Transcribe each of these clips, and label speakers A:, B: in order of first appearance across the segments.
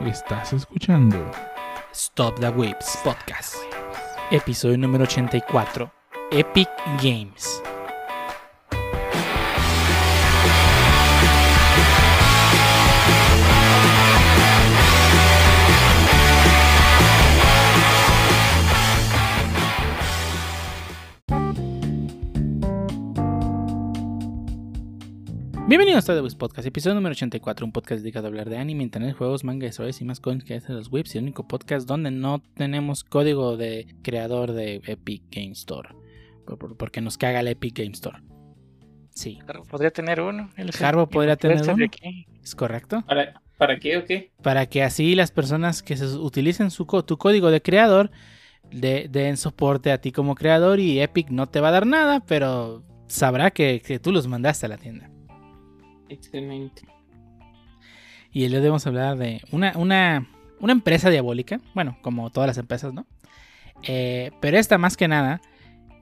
A: Estás escuchando
B: Stop the Whips Podcast. Episodio número 84. Epic Games. Bienvenidos a the Whips Podcast, episodio número 84, un podcast dedicado a hablar de anime, internet, juegos, manga, historias y más cosas que hacen los whips, y el único podcast donde no tenemos código de creador de Epic Game Store, por- por- porque nos caga el Epic Game Store. Sí,
C: Harbo podría tener uno.
B: Harbo podría tener uno.
C: aquí.
B: ¿es correcto?
D: ¿Para, ¿Para qué o qué?
B: Para que así las personas que se utilicen su, tu código de creador de- den soporte a ti como creador y Epic no te va a dar nada, pero sabrá que, que tú los mandaste a la tienda.
D: Excelente.
B: Y le debemos hablar de una, una, una empresa diabólica. Bueno, como todas las empresas, ¿no? Eh, pero esta más que nada.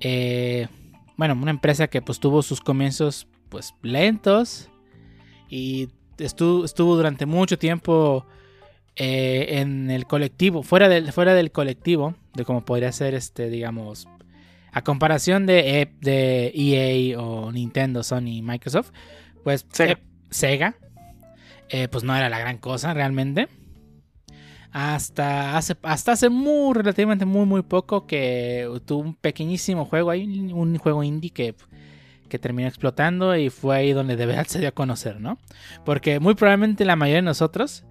B: eh, bueno, una empresa que pues tuvo sus comienzos pues lentos. Y estuvo, estuvo durante mucho tiempo eh, en el colectivo. Fuera del, fuera del colectivo. De como podría ser este, digamos. A comparación de, E- de EA o Nintendo, Sony, Microsoft. Pues
C: Sega.
B: eh, Sega eh, pues no era la gran cosa realmente. Hasta hace, hasta hace muy, relativamente muy, muy poco que tuvo un pequeñísimo juego ahí, un juego indie que, que terminó explotando y fue ahí donde de verdad se dio a conocer, ¿no? Porque muy probablemente la mayoría de nosotros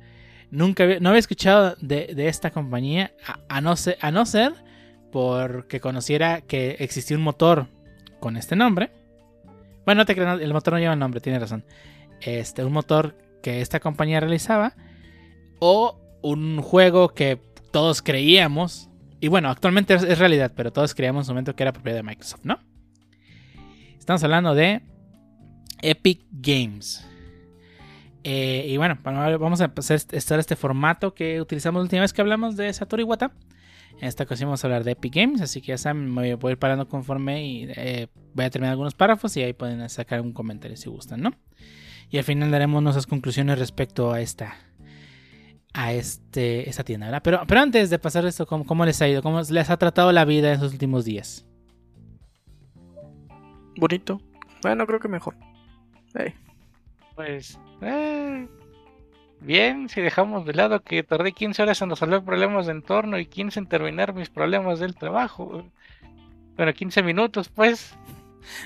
B: nunca había, no había escuchado de, de esta compañía a, a no ser, a no ser porque conociera que existía un motor con este nombre. Bueno, no te creas, el motor no lleva nombre, tiene razón. Este, un motor que esta compañía realizaba o un juego que todos creíamos y bueno actualmente es, realidad pero todos creíamos en su momento que era propiedad de Microsoft no estamos hablando de Epic Games. Eh, y bueno vamos a empezar a estar este formato que utilizamos la última vez que hablamos de Satoru Iwata en esta ocasión vamos a hablar de Epic Games así que ya saben me voy a ir parando conforme y eh, voy a terminar algunos párrafos y ahí pueden sacar un comentario si gustan no y al final daremos nuestras conclusiones respecto a esta a este esta tienda, ¿verdad? Pero, pero antes de pasar esto, ¿cómo, ¿cómo les ha ido? ¿Cómo les ha tratado la vida en estos últimos días?
E: Bonito. Bueno, creo que mejor.
C: Pues. eh, bien, si dejamos de lado que tardé 15 horas en resolver problemas de entorno y 15 en terminar mis problemas del trabajo. Bueno, 15 minutos, pues.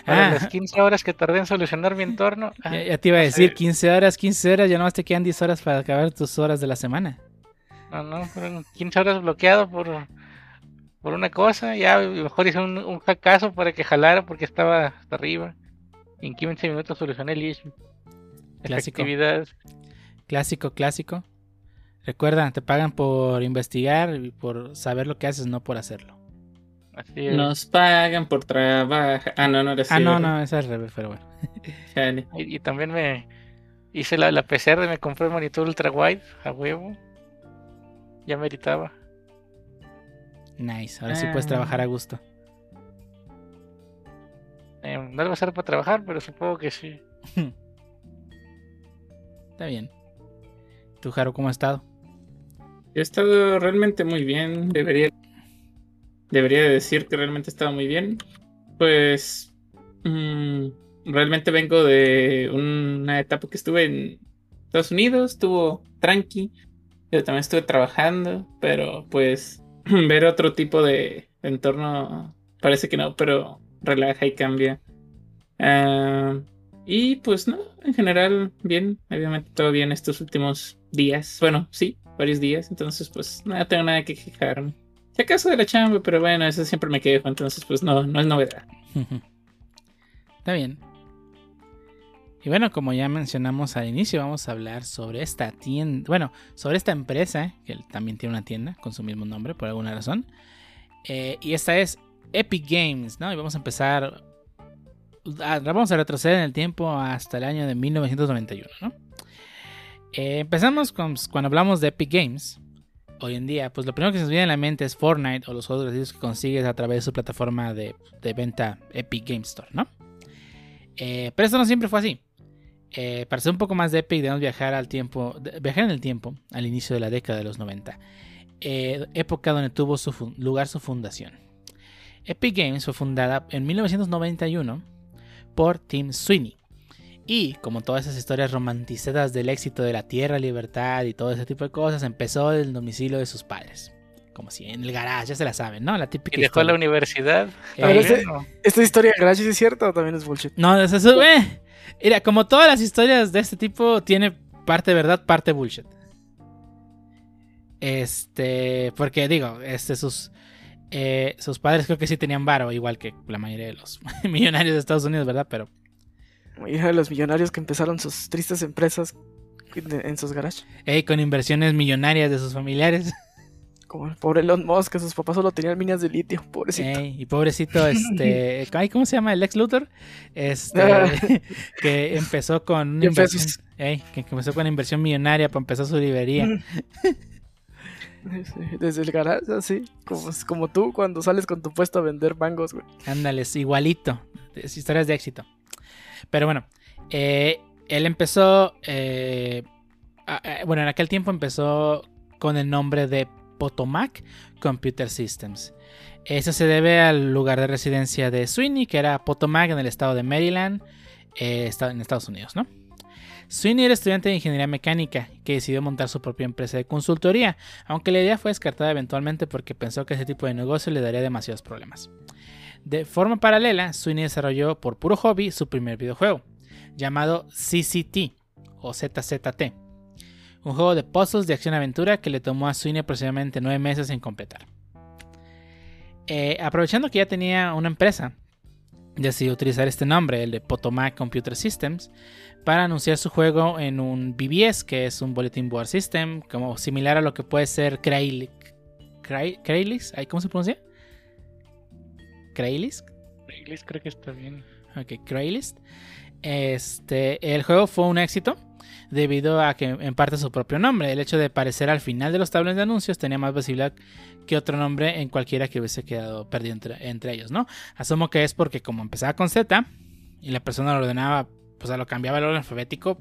B: Ah.
C: las 15 horas que tardé en solucionar mi entorno. ah,
B: Ya, ya te iba a decir
C: sé.
B: 15 horas, 15 horas, ya nomás te quedan 10 horas para acabar tus horas de la semana.
C: No, no, fueron 15 horas bloqueado por, por una cosa. Ya mejor hice un, un hackazo para que jalara porque estaba hasta arriba. Y en 15 minutos solucioné el issue.
B: Clásico.
C: Efectividad.
B: Clásico, clásico. Recuerda, te pagan por investigar y por saber lo que haces, no por hacerlo.
C: Así es.
D: Nos pagan por trabajar. Ah, no, no era así.
B: ah, no, no, es al revés, pero bueno.
C: Y, y también me hice la, la PCR, me compré el monitor ultra wide a huevo. Ya meritaba.
B: Nice, ahora sí
D: Ah.
B: puedes trabajar a gusto.
C: Eh, no le va a ser para trabajar, pero supongo que sí.
B: Está bien. ¿Tú, Jaro, cómo has estado?
D: He estado realmente muy bien. Debería, debería de decir que realmente he estado muy bien. Pues mm, realmente vengo de una etapa que estuve en Estados Unidos, estuvo tranqui. Yo también estuve trabajando, pero pues ver otro tipo de entorno parece que no, pero relaja y cambia. Ah, y pues no, en general bien, obviamente todo bien estos últimos días. Bueno, sí, varios días, entonces pues no tengo nada que quejarme. Si acaso de la chamba, pero bueno, eso siempre me quejo, entonces pues no, no es novedad.
B: Está bien. Y bueno, como ya mencionamos al inicio, vamos a hablar sobre esta tienda, bueno, sobre esta empresa, que también tiene una tienda con su mismo nombre por alguna razón. Eh, y esta es Epic Games, ¿no? Y vamos a empezar, a- vamos a retroceder en el tiempo hasta el año de 1991, ¿no? Eh, empezamos con, cuando hablamos de Epic Games. Hoy en día, pues lo primero que se nos viene a la mente es Fortnite o los juegos gratuitos que consigues a través de su plataforma de, venta Epic Game Store, ¿no? Eh, pero esto no siempre fue así. Eh, para ser un poco más de Epic, debemos viajar al tiempo, viajar en el tiempo, al inicio de la década de los 90, eh, época donde tuvo lugar su fundación. Epic Games fue fundada en 1991 por Tim Sweeney. Y como todas esas historias romantizadas del éxito de la tierra, libertad y todo ese tipo de cosas, empezó en el domicilio de sus padres. Como si en el garage, ya se la saben, ¿no? La típica
C: Y dejó la
B: historia.
C: universidad.
B: Eh.
E: ¿Esta historia del garage es cierta o también es bullshit?
B: No, es eso, eh. Mira, como todas las historias de este tipo, tiene parte verdad, parte bullshit. Este, porque digo, este, sus, eh, sus padres creo que sí tenían varo, igual que la mayoría de los millonarios de Estados Unidos, ¿verdad? Pero
E: Hija de los millonarios que empezaron sus tristes empresas en sus garages.
B: hey, con inversiones millonarias de sus familiares.
E: Como el pobre Elon Musk, que sus papás ssolo tenían minas de litio, pobrecito.
B: Ey, y pobrecito, este, ay, ¿cómo se llama? El ex Luthor, este, que empezó con una inversión, ey, que empezó con una inversión millonaria para empezar su librería.
E: Sí, Desde el garage, así. Como, como tú cuando sales con tu puesto a vender mangos, güey.
B: Ándales, igualito. Es historias de éxito. Pero bueno, eh, él empezó. eh, a- bueno, en aquel tiempo empezó con el nombre de Potomac Computer Systems. Eso se debe al lugar de residencia de Sweeney, que era Potomac en el estado de Maryland, eh, en Estados Unidos, ¿no? Sweeney era estudiante de ingeniería mecánica que decidió montar su propia empresa de consultoría, aunque la idea fue descartada eventualmente porque pensó que ese tipo de negocio le daría demasiados problemas. De forma paralela, Sweeney desarrolló por puro hobby su primer videojuego, llamado CCT o ZZT, un juego de puzzles de acción-aventura que le tomó a Sweeney aproximadamente 9 meses en completar. Eh, aprovechando que ya tenía una empresa, decidió utilizar este nombre, el de Potomac Computer Systems, para anunciar su juego en un BBS, que es un Bulletin Board System, como similar a lo que puede ser Crail- Crail- Craigslist, ¿Ay, ¿cómo se pronuncia? Craigslist.
C: Inglés creo que está bien.
B: Ok, Craigslist. Este, el juego fue un éxito debido a que en parte su propio nombre, el hecho de aparecer al final de los tablones de anuncios tenía más visibilidad que otro nombre en cualquiera que hubiese quedado perdido entre, entre ellos, ¿no? Asumo que es porque como empezaba con Z y la persona lo ordenaba, pues a lo cambiaba el orden alfabético,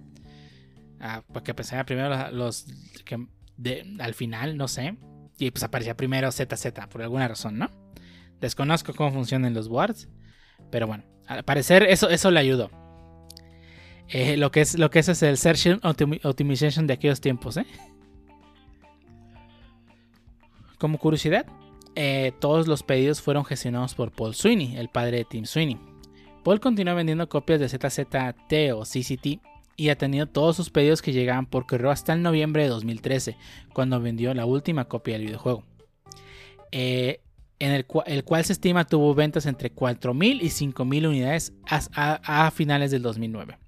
B: a, porque pensaba primero los, los que de- al final, no sé, y pues aparecía primero ZZ por alguna razón, ¿no? Desconozco cómo funcionan los words, pero bueno, al parecer eso, eso le ayudó. Eh, lo, que es, lo que es es el Search Optimi- Optimization de aquellos tiempos. ¿eh? Como curiosidad, eh, todos los pedidos fueron gestionados por Paul Sweeney, el padre de Tim Sweeney. Paul continuó vendiendo copias de ZZT o CCT y ha tenido todos sus pedidos que llegaban por correo hasta el noviembre de 2013, cuando vendió la última copia del videojuego. Eh, en el, cua- el cual se estima tuvo ventas entre 4.000 y 5.000 unidades a, a- a finales del 2009.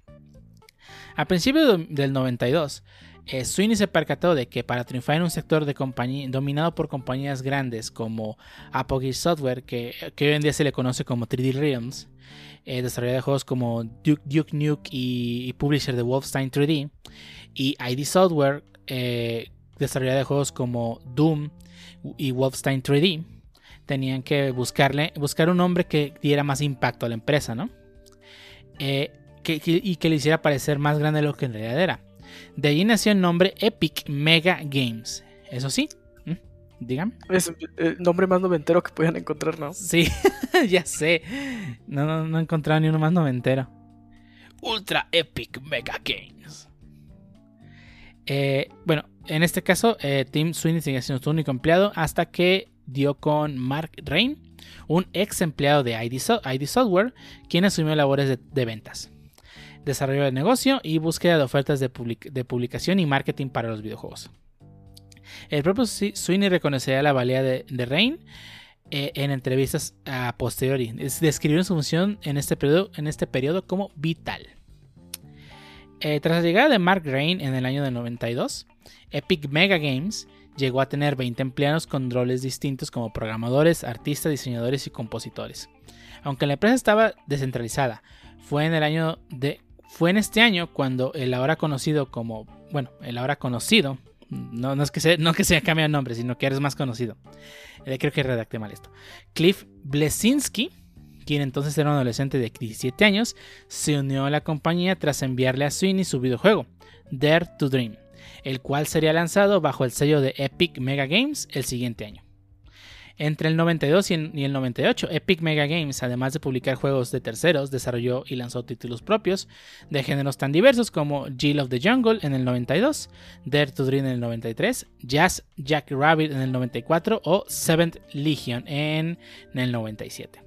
B: A principios de- del 92, eh, Sweeney se percató de que para triunfar en un sector de dominado por compañías grandes como Apogee Software, que, hoy en día se le conoce como 3D Realms, eh, de juegos como Duke, Duke Nuke y, publisher de Wolfenstein 3D, y ID Software, eh, de juegos como Doom y Wolfenstein 3D, tenían que buscarle, buscar un nombre que diera más impacto a la empresa, ¿no? Eh, que- que- y que le hiciera parecer más grande de lo que en realidad era. De allí nació el nombre Epic Mega Games. Eso sí, ¿Mm? dígame.
E: Es el nombre más noventero que puedan encontrar, ¿no?
B: Sí, ya sé. No, no, no he encontrado ni uno más noventero. Ultra Epic Mega Games. Eh, bueno, en este caso, eh, Tim Sweeney seguía siendo su único empleado hasta que dio con Mark Rain, un ex empleado de ID, So- ID Software, quien asumió labores de, ventas, desarrollo de negocio y búsqueda de ofertas de, public- de publicación y marketing para los videojuegos. El propio Sweeney reconocería la valía de, Rain eh, en entrevistas a posteriori. Es- Describió su función en este periodo, este como vital. Eh, tras la llegada de Mark Rain en el año de 92, Epic Mega Games llegó a tener 20 empleados con roles distintos como programadores, artistas, diseñadores y compositores. Aunque la empresa estaba descentralizada, fue en el año de fue en este año cuando el ahora conocido como, bueno, el ahora conocido, no, es que se, no que se cambie el nombre, sino que eres más conocido. Eh, creo que redacté mal esto. Cliff Blesinski, quien entonces era un adolescente de 17 años, se unió a la compañía tras enviarle a Sweeney su videojuego, Dare to Dream, el cual sería lanzado bajo el sello de Epic Mega Games el siguiente año. Entre el 92 y el 98, Epic Mega Games, además de publicar juegos de terceros, desarrolló y lanzó títulos propios de géneros tan diversos como Jill of the Jungle en el 92, Dare to Dream en el 93, Jazz Jack Rabbit en el 94 o Seventh Legion en, el 97.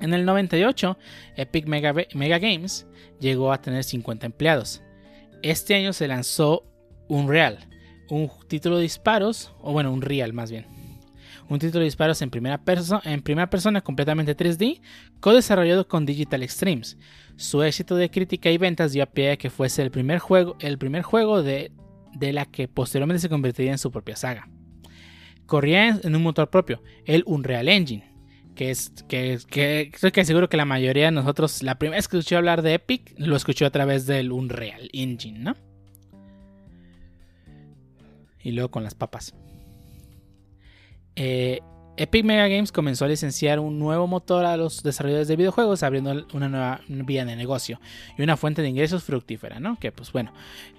B: En el 98, Epic Mega, Mega Games llegó a tener 50 empleados. Este año se lanzó Unreal, un título de disparos, o bueno, un Real más bien un título de disparos en primera, en primera persona completamente 3D, co-desarrollado con Digital Extremes. Su éxito de crítica y ventas dio a pie a que fuese el primer juego, el primer juego de, la que posteriormente se convertiría en su propia saga. Corría en un motor propio, el Unreal Engine, que es que, que seguro que la mayoría de nosotros, la primera vez que escuchó hablar de Epic, lo escuchó a través del Unreal Engine, ¿no? Y luego con las papas. Eh, Epic Mega Games comenzó a licenciar un nuevo motor a los desarrolladores de videojuegos, abriendo una nueva vía de negocio y una fuente de ingresos fructífera, ¿no? Que pues bueno,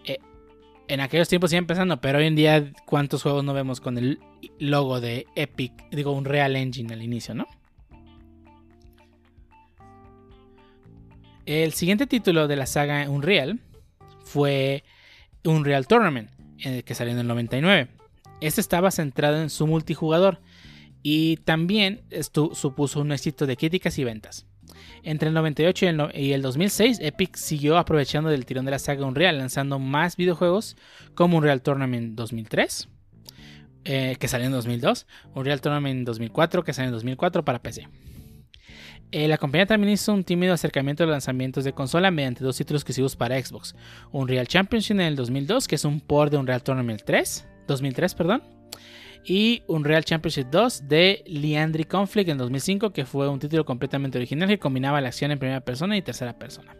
B: eh, en aquellos tiempos iba empezando, pero hoy en día, ¿cuántos juegos no vemos con el logo de Epic? Digo, un Real Engine al inicio, ¿no? El siguiente título de la saga Unreal fue Unreal Tournament, que salió en el 99. Este estaba centrado en su multijugador y también supuso un éxito de críticas y ventas. Entre el 98 y el, 2006, Epic siguió aprovechando del tirón de la saga Unreal, lanzando más videojuegos como Unreal Tournament 2003, eh, que salió en 2002, Unreal Tournament 2004, que salió en 2004 para PC. Eh, la compañía también hizo un tímido acercamiento a los lanzamientos de consola mediante dos títulos exclusivos para Xbox. Unreal Championship en el 2002, que es un port de Unreal Tournament 3, 2003, perdón. Y Unreal Championship 2 de Liandry Conflict en 2005, que fue un título completamente original que combinaba la acción en primera persona y tercera persona.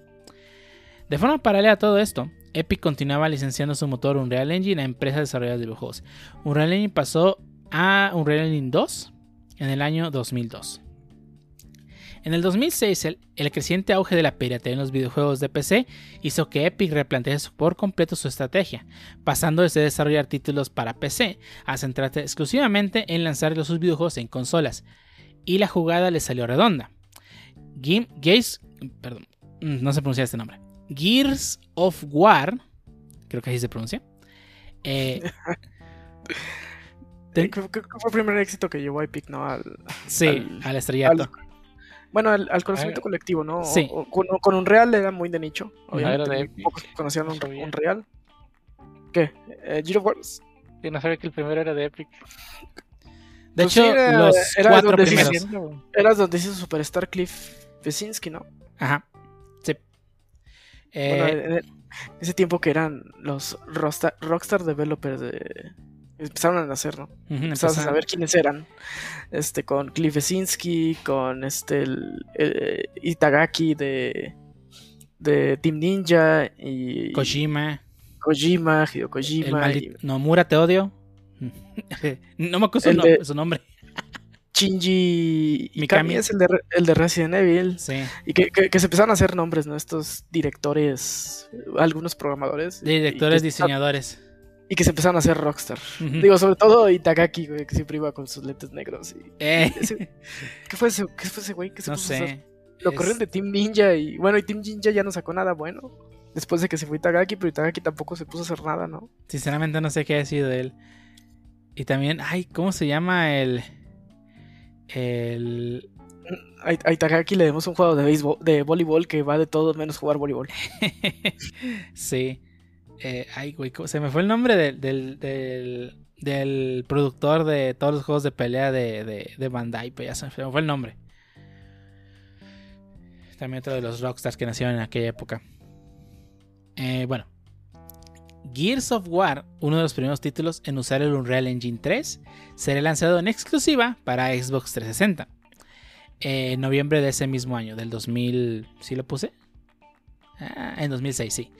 B: De forma paralela a todo esto, Epic continuaba licenciando su motor Unreal Engine a empresas desarrolladoras de videojuegos. Unreal Engine pasó a Unreal Engine 2 en el año 2002. En el 2006, el, creciente auge de la piratería en los videojuegos de PC hizo que Epic replantease por completo su estrategia, pasando desde desarrollar títulos para PC a centrarse exclusivamente en lanzar sus videojuegos en consolas. Y la jugada le salió redonda. Gears, perdón, no se pronuncia este nombre. Gears of War, creo que así se pronuncia. Eh,
E: fue el primer éxito que llevó Epic, ¿no? Al,
B: sí, al, estrellato.
E: Bueno, al, conocimiento
B: Ah,
E: colectivo, ¿no?
B: sí.
E: O- con, con un real era muy de nicho. Obviamente,
C: era de
E: pocos conocían un, un real. ¿Qué? Eh, Gears of War.
C: Yo no sabía que el primero era de Epic.
B: De
E: Pues
B: hecho,
E: sí, era-
B: los
E: era
B: cuatro
E: donde
B: primeros.
E: se- Era donde hizo Superstar Cliff Besinski, ¿no?
B: Ajá. Sí.
E: Bueno,
B: Eh,
E: en el- ese tiempo que eran los Rockstar, Rockstar Developers de... Empezaron a nacer, ¿no?
B: ujú,
E: Empezaron a saber quiénes eran. Este, con Cliff Besinski, con este, el, el Itagaki de, de Team Ninja y
B: Kojima.
E: Kojima, Hideo Kojima.
B: Nomura, te odio. no me acuerdo su, no- nombre.
E: Shinji
B: Mikami.
E: Es el de, el de Resident Evil.
B: Sí.
E: Y que, que- que se empezaron a hacer nombres, ¿no? Estos directores, algunos programadores.
B: Directores,
E: y
B: diseñadores.
E: Y que se empezaron a hacer Rockstar. Digo, sobre todo Itagaki, güey, que siempre iba con sus lentes negros. Y...
B: Eh,
E: ese- ¿Qué fue ese, qué fue ese güey? ¿Qué se
B: no
E: puso a hacer?
B: sé.
E: Lo
B: Es-
E: corrieron de Team Ninja y bueno, y Team Ninja ya no sacó nada bueno. Después de que se fue Itagaki, pero Itagaki tampoco se puso a hacer nada, ¿no?
B: Sinceramente no sé qué ha sido de él. Y también, ay, ¿cómo se llama el. El.
E: A, a Itagaki le demos un juego de béisbol, de voleibol que va de todo menos jugar voleibol.
B: sí. Eh, ay, güey, ¿cómo- se me fue el nombre del, del, del, del productor de todos los juegos de pelea de, de, de Bandai, pero ya se me fue el nombre. También otro de los Rockstars que nacieron en aquella época. Eh, bueno. Gears of War, uno de los primeros títulos en usar el Unreal Engine 3, será lanzado en exclusiva para Xbox 360. eh, En noviembre de ese mismo año, del 2000... ¿Sí lo puse? Ah, en 2006, sí.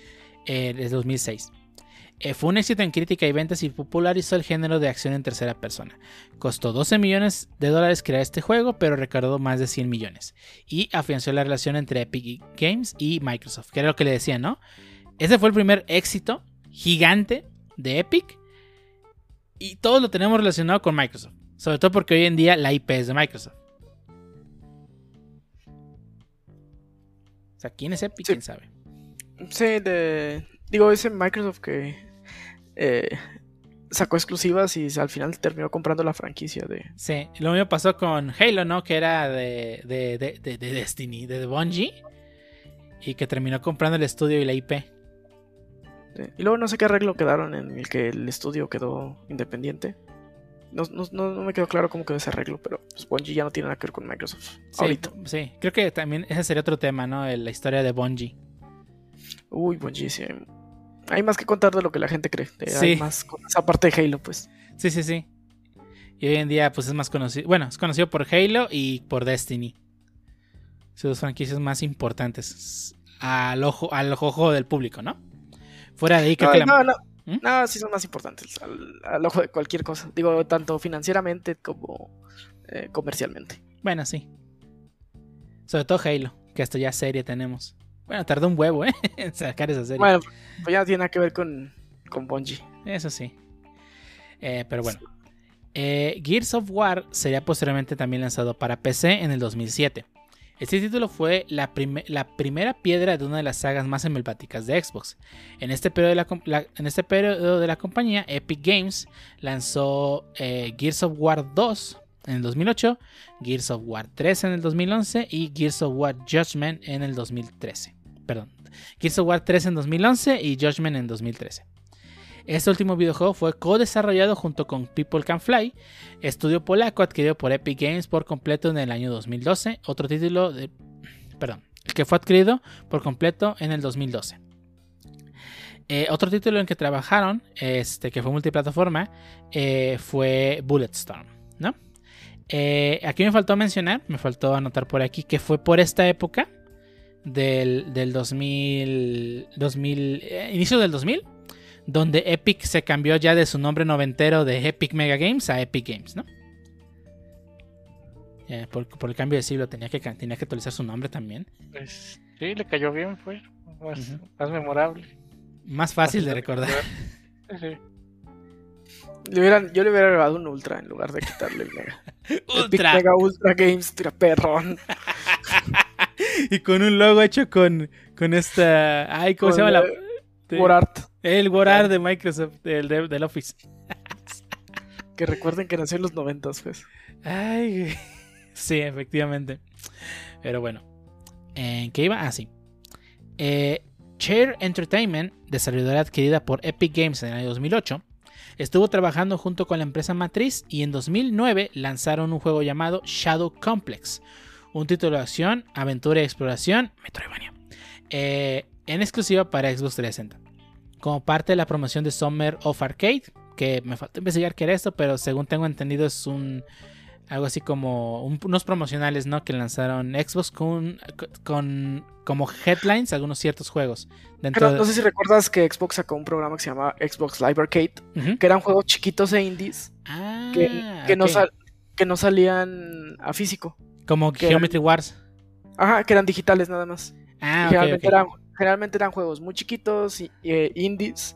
B: Eh, es 2006. Eh, fue un éxito en crítica y ventas y popularizó el género de acción en tercera persona. Costó 12 millones de dólares crear este juego, pero recaudó más de 100 millones. Y afianzó la relación entre Epic Games y Microsoft, que era lo que le decía, ¿no? Ese fue el primer éxito gigante de Epic. Y todos lo tenemos relacionado con Microsoft. Sobre todo porque hoy en día la IP es de Microsoft. O sea, ¿quién es Epic?
E: Sí.
B: ¿Quién sabe?
E: Sí, de. Digo, ese Microsoft que eh, sacó exclusivas y al final terminó comprando la franquicia de.
B: Sí, lo mismo pasó con Halo, ¿no? Que era de, de, de, de- de Destiny, de Bungie. Y que terminó comprando el estudio y la IP.
E: Sí. Y luego no sé qué arreglo quedaron en el que el estudio quedó independiente. No, no- no- no me quedó claro cómo quedó ese arreglo, pero pues Bungie ya no tiene nada que ver con Microsoft.
B: Sí,
E: Ahorita.
B: sí, creo que también ese sería otro tema, ¿no? La historia de Bungie.
E: Uy, sí. Hay más que contar de lo que la gente cree. Eh,
B: Sí.
E: Hay más cosas aparte de Halo, pues.
B: Sí, sí, sí. Y hoy en día, pues es más conocido. Bueno, es conocido por Halo y por Destiny. Son dos franquicias más importantes al ojo, al ojo del público, ¿no? Fuera de ahí, creo
E: No,
B: que la.
E: no, no.
B: ¿Mm?
E: No, sí son más importantes al, al ojo de cualquier cosa. Digo, tanto financieramente como eh, comercialmente.
B: Bueno, sí. Sobre todo Halo, que hasta ya serie tenemos. Bueno, tardó un huevo, ¿eh? en sacar esa serie.
E: Bueno, pues ya no tiene nada que ver con, con Bungie.
B: Eso sí. Eh, pero bueno. Eh, Gears of War sería posteriormente también lanzado para PC en el 2007. Este título fue la, prime- la primera piedra de una de las sagas más emblemáticas de Xbox. En este periodo de la- en este periodo de la compañía, Epic Games lanzó eh, Gears of War 2 en el 2008, Gears of War 3 en el 2011 y Gears of War Judgment en el 2013. Perdón, Gears of War 3 en 2011 y Judgment en 2013. Este último videojuego fue co-desarrollado junto con People Can Fly, estudio polaco adquirido por Epic Games por completo en el año 2012. Otro título de. Perdón, que fue adquirido por completo en el 2012. Eh, otro título en que trabajaron, este, que fue multiplataforma, eh, fue Bulletstorm, ¿no? Eh, aquí me faltó mencionar, me faltó anotar por aquí que fue por esta época del, del 2000, 2000 eh, inicio del 2000, donde Epic se cambió ya de su nombre noventero de Epic Mega Games a Epic Games, ¿no? Eh, por, por el cambio de siglo tenía que, tenía que actualizar su nombre también.
C: Pues sí, le cayó bien, fue más, memorable.
B: Más fácil de recordar.
C: Sí, sí.
E: Le hubieran, yo le hubiera grabado un Ultra en lugar de quitarle el Mega. Epic
B: Ultra.
E: Mega Ultra Games, tira perrón.
B: Y con un logo hecho con, con esta... Ay, ¿cómo se llama la...? de-. El WordArt de Microsoft, del, del, del Office.
E: Que recuerden que nació en los noventas, pues.
B: Ay, sí, efectivamente. Pero bueno. ¿En qué iba? Ah, sí. Eh, Chair Entertainment, desarrolladora adquirida por Epic Games en el año 2008, estuvo trabajando junto con la empresa matriz y en 2009 lanzaron un juego llamado Shadow Complex, un título de acción, aventura y exploración, Metroidvania, eh, en exclusiva para Xbox 360. Como parte de la promoción de Summer of Arcade, que me falta investigar qué era esto, pero según tengo entendido es un algo así como un- unos promocionales, ¿no? Que lanzaron Xbox con, con como headlines algunos ciertos juegos dentro de-
E: no sé si recuerdas que Xbox sacó un programa que se llama Xbox Live Arcade, que eran juegos chiquitos e indies
B: Ah,
E: que, que no, sal- que no salían a físico.
B: como
E: que
B: Geometry Wars.
E: Ajá, que eran digitales nada más.
B: Ah.
E: Eran, generalmente eran juegos muy chiquitos, y, eh, indies,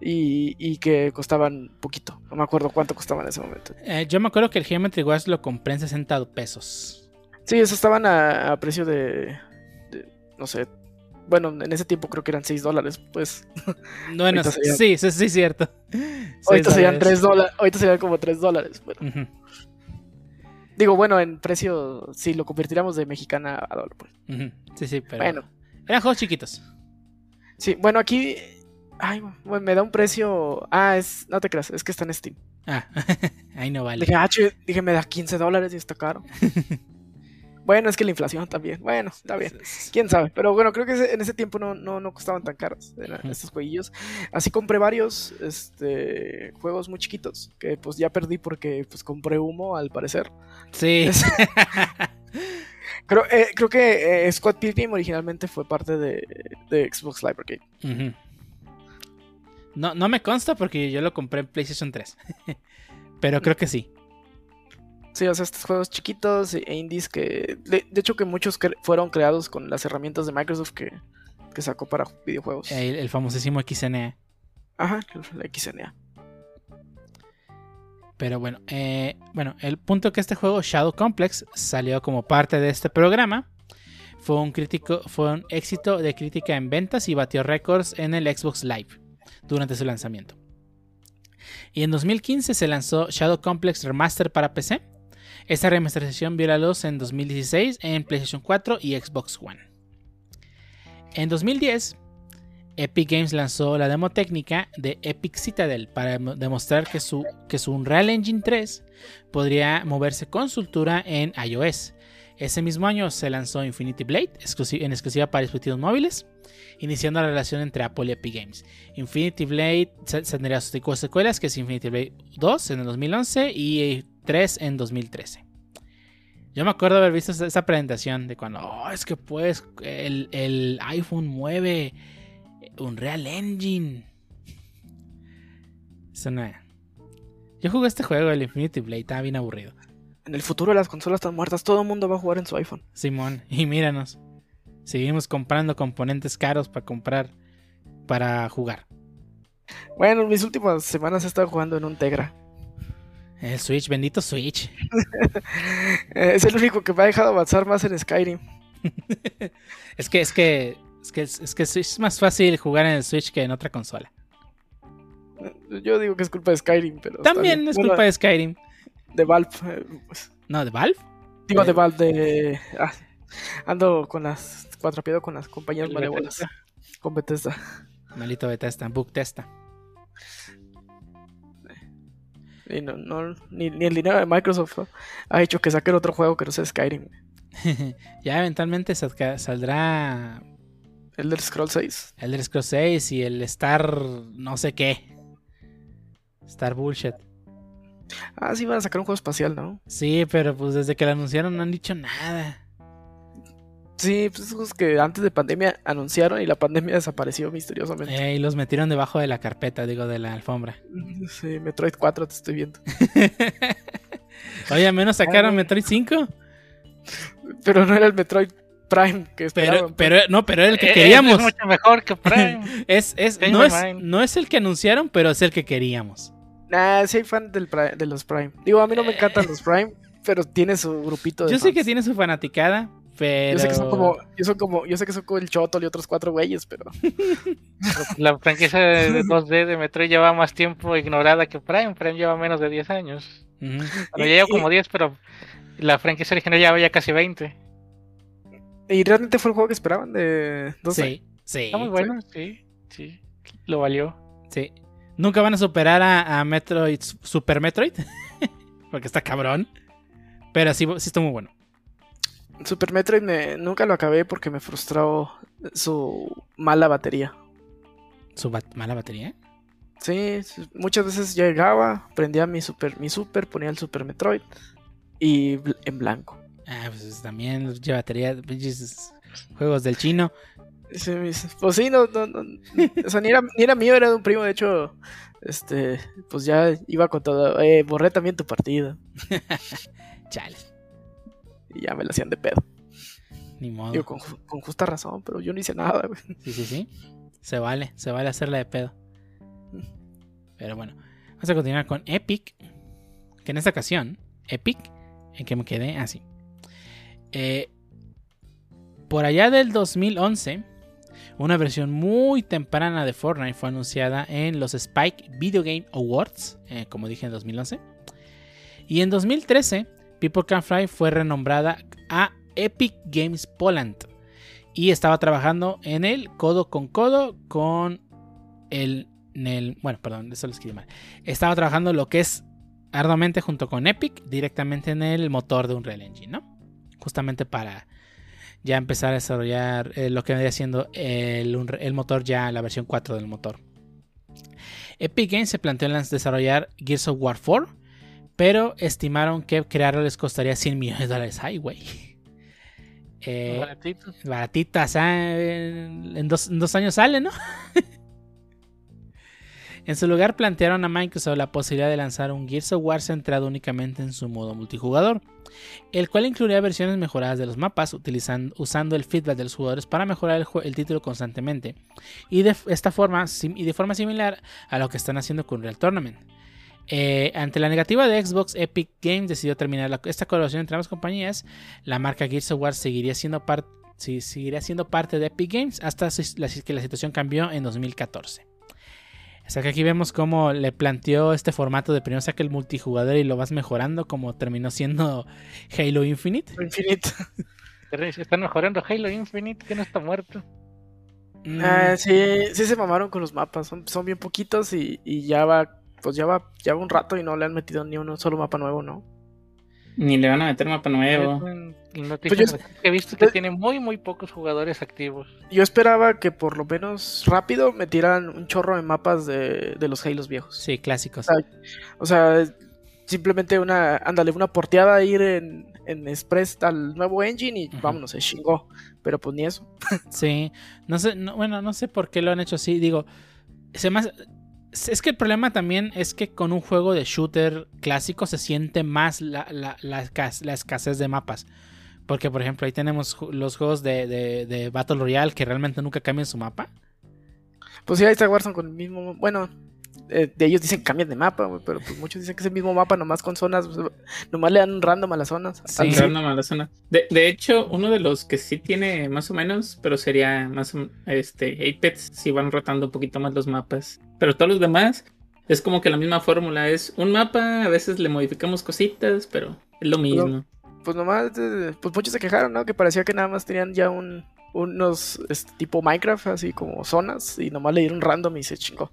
E: y, y que costaban poquito. No me acuerdo cuánto costaban en ese momento.
B: Eh, yo me acuerdo que el Geometry Wars lo compré en 60 pesos.
E: Sí, esos estaban a, a precio de, de, no sé, bueno, en ese tiempo creo que eran 6 dólares, pues.
B: Bueno,
E: serían-
B: sí, sí, sí, cierto.
E: Ahorita serían
B: dólares.
E: 3 dólares, ahorita serían como 3 dólares. Bueno, digo, bueno, en precio, si lo convirtiéramos de mexicana a dólar, pues.
B: Sí, sí, pero.
E: Bueno,
B: Eran juegos chiquitos.
E: sí, bueno, aquí, ay, bueno, me da un precio, ah, es, no te creas, es que está en Steam.
B: Ah, ahí no vale.
E: Dije, ah, dije, me da 15 dólares y está caro. bueno, es que la inflación también, bueno, está bien. Quién sabe, pero bueno, creo que en ese tiempo no, no, no costaban tan caros eran estos jueguillos. Así compré varios este, juegos muy chiquitos que pues ya perdí porque pues compré humo al parecer.
B: Sí.
E: Creo, eh, creo que eh, Squad Pilgrim originalmente fue parte de, de Xbox Live Arcade.
B: Ujú. No, no me consta porque yo lo compré en PlayStation 3. Pero creo que sí.
E: Sí, o sea, estos juegos chiquitos e indies que. De, de hecho, que muchos cre- fueron creados con las herramientas de Microsoft que, que sacó para videojuegos.
B: El, el famosísimo XNA.
E: Ajá, la XNA.
B: Pero bueno, eh, bueno, el punto que este juego Shadow Complex salió como parte de este programa fue un crítico, fue un éxito de crítica en ventas y batió récords en el Xbox Live durante su lanzamiento. Y en 2015 se lanzó Shadow Complex Remaster para PC. Esta remasterización vio la luz en 2016 en PlayStation 4 y Xbox One. En 2010, Epic Games lanzó la demo técnica de Epic Citadel para mo- demostrar que su, que su Unreal Engine 3 podría moverse con soltura en iOS. Ese mismo año se lanzó Infinity Blade en exclusiva para dispositivos móviles, iniciando la relación entre Apple y Epic Games. Infinity Blade tendría sus cinco secuelas, que es Infinity Blade 2 en el 2011 y 3 en 2013. Yo me acuerdo haber visto esa, presentación de cuando, oh, es que pues el, el iPhone mueve Unreal Engine. Yo jugué este juego, el Infinity Blade, estaba bien aburrido.
E: En el futuro las consolas están muertas, todo el mundo va a jugar en su iPhone.
B: Simón, y míranos. Seguimos comprando componentes caros para comprar, para jugar.
E: Bueno, en mis últimas semanas he estado jugando en un Tegra.
B: El Switch, bendito Switch.
E: Es el único que me ha dejado avanzar más en Skyrim.
B: Es que, es que, es que, es que es más fácil jugar en el Switch que en otra consola.
E: Yo digo que es culpa de Skyrim, pero.
B: También es
E: Bueno,
B: culpa de Skyrim.
E: De Valve. eh, pues,
B: No, de Valve.
E: digo de Valve de. ah, ando con las. Cuatrapeado con las compañías malévolas. Con Bethesda.
B: Malito Bethesda, Book Testa.
E: Y no, no, ni, ni el dinero de Microsoft ¿no? ha hecho que saquen otro juego que no sea Skyrim.
B: ya eventualmente saldrá
E: El del Scroll 6.
B: Elder Scrolls 6 y el Star no sé qué. Star Bullshit.
E: Ah, sí, van a sacar un juego espacial, ¿no?
B: Sí, pero pues desde que lo anunciaron no han dicho nada.
E: Sí, pues esos que antes de pandemia anunciaron y la pandemia desapareció misteriosamente.
B: Eh, y los metieron debajo de la carpeta, digo, de la alfombra.
E: Sí, Metroid 4 te estoy viendo.
B: Oye, al menos sacaron Metroid 5.
E: Pero no era el Metroid Prime que
B: Pero,
E: esperaban.
B: pero, no, pero era el que
C: Eh,
B: queríamos.
C: Es mucho mejor que Prime.
B: Es, es, no, es, no es el que anunciaron, pero es el que queríamos.
E: Nah, sí hay fan del de los Prime. Digo, a mí no me encantan los Prime, pero tiene su grupito de
B: Yo sé que tiene su fanaticada, pero.
E: Yo sé que son como, yo son como, yo sé que son como el Chotol y otros cuatro güeyes, pero
C: La franquicia de de 2D de Metroid lleva más tiempo ignorada que Prime. Prime lleva menos de 10 años. Bueno, ya lleva
E: y-
C: como 10, pero la franquicia original lleva ya casi 20.
E: y realmente fue el juego que esperaban de no sé.
B: Sí, sí.
C: Está muy bueno, sí, sí. Lo valió.
B: Sí. Nunca van a superar a, a Metroid, Super Metroid. Porque está cabrón. Pero sí, sí está muy bueno.
E: Super Metroid me- nunca lo acabé porque me frustró su mala batería.
B: Su ba- mala batería.
E: Sí, muchas veces llegaba, prendía mi super, mi super, ponía el Super Metroid y bl- en blanco.
B: Ah, pues también lleva batería. pinches Juegos del chino.
E: Sí, pues sí, no, no, no, o sea, ni era, ni era mío, era de un primo, de hecho, este, pues ya iba con todo, eh, borré también tu partida,
B: Chale.
E: y ya me la hacían de pedo.
B: Ni modo.
E: Digo, con, ju- con justa razón, pero yo no hice nada, güey.
B: Sí, sí, sí. Se vale, se vale hacerla de pedo. Pero bueno, vamos a continuar con Epic. Que en esta ocasión, Epic, en que me quedé así. por allá del 2011, una versión muy temprana de Fortnite fue anunciada en los Spike Video Game Awards, eh, como dije en 2011. Y en 2013, People Can Fly fue renombrada a Epic Games Poland y estaba trabajando en el codo con codo con el, el- bueno, perdón, eso lo escribí mal. Estaba trabajando lo que es arduamente junto con Epic directamente en el motor de Unreal Engine, ¿no? Justamente para ya empezar a desarrollar eh, lo que vendría siendo el, el motor ya, la versión 4 del motor. Epic Games se planteó en desarrollar Gears of War 4, pero estimaron que crearlo les costaría 100 millones de dólares. Ay, güey. Eh, baratitas, ah, en, en dos, en dos años sale, ¿no? En su lugar plantearon a Microsoft la posibilidad de lanzar un Gears of War centrado únicamente en su modo multijugador, el cual incluiría versiones mejoradas de los mapas utilizando, usando el feedback de los jugadores para mejorar el, título constantemente y de esta forma y de forma similar a lo que están haciendo con Real Tournament. Eh, ante la negativa de Xbox, Epic Games decidió terminar la, esta colaboración entre ambas compañías. La marca Gears of War seguiría siendo, seguiría siendo parte de Epic Games hasta que la situación cambió en 2014. O sea que aquí vemos cómo le planteó este formato de primero saca el multijugador y lo vas mejorando, como terminó siendo Halo Infinite.
E: Infinite.
C: Están mejorando Halo Infinite, que no está muerto.
E: Mm. Ah, sí, sí se mamaron con los mapas, son, son bien poquitos y, y ya va pues ya va, ya un rato y no le han metido ni un solo mapa nuevo, ¿no?
D: Ni le van a meter mapa nuevo.
C: Pues he visto que tiene muy, muy pocos jugadores activos.
E: Yo esperaba que por lo menos rápido metieran un chorro de mapas de, de los Halos viejos.
B: Sí, clásicos.
E: O sea, simplemente una, ándale, una porteada ir en, en Express al nuevo engine y vámonos, se chingó. Pero pues ni eso.
B: sí, no sé, bueno, no sé por qué lo han hecho así. Digo, se más, es que el problema también es que con un juego de shooter clásico se siente más la, escasez de mapas. Porque, por ejemplo, ahí tenemos los juegos de, Battle Royale que realmente nunca cambian su mapa.
E: Pues sí, ahí está Warzone con el mismo. Bueno, eh, de ellos dicen que cambian de mapa, pero pues muchos dicen que es el mismo mapa, nomás con zonas, nomás le dan random a las zonas.
D: Sí, random a las zonas. De, de, hecho, uno de los que sí tiene más o menos, pero sería más este Apex, si van rotando un poquito más los mapas. Pero todos los demás es como que la misma fórmula, es un mapa, a veces le modificamos cositas, pero es lo mismo.
E: Pues nomás, eh, pues muchos se quejaron, ¿no? Que parecía que nada más tenían ya un, unos este, tipo Minecraft, así como zonas, y nomás le dieron random y se chingó.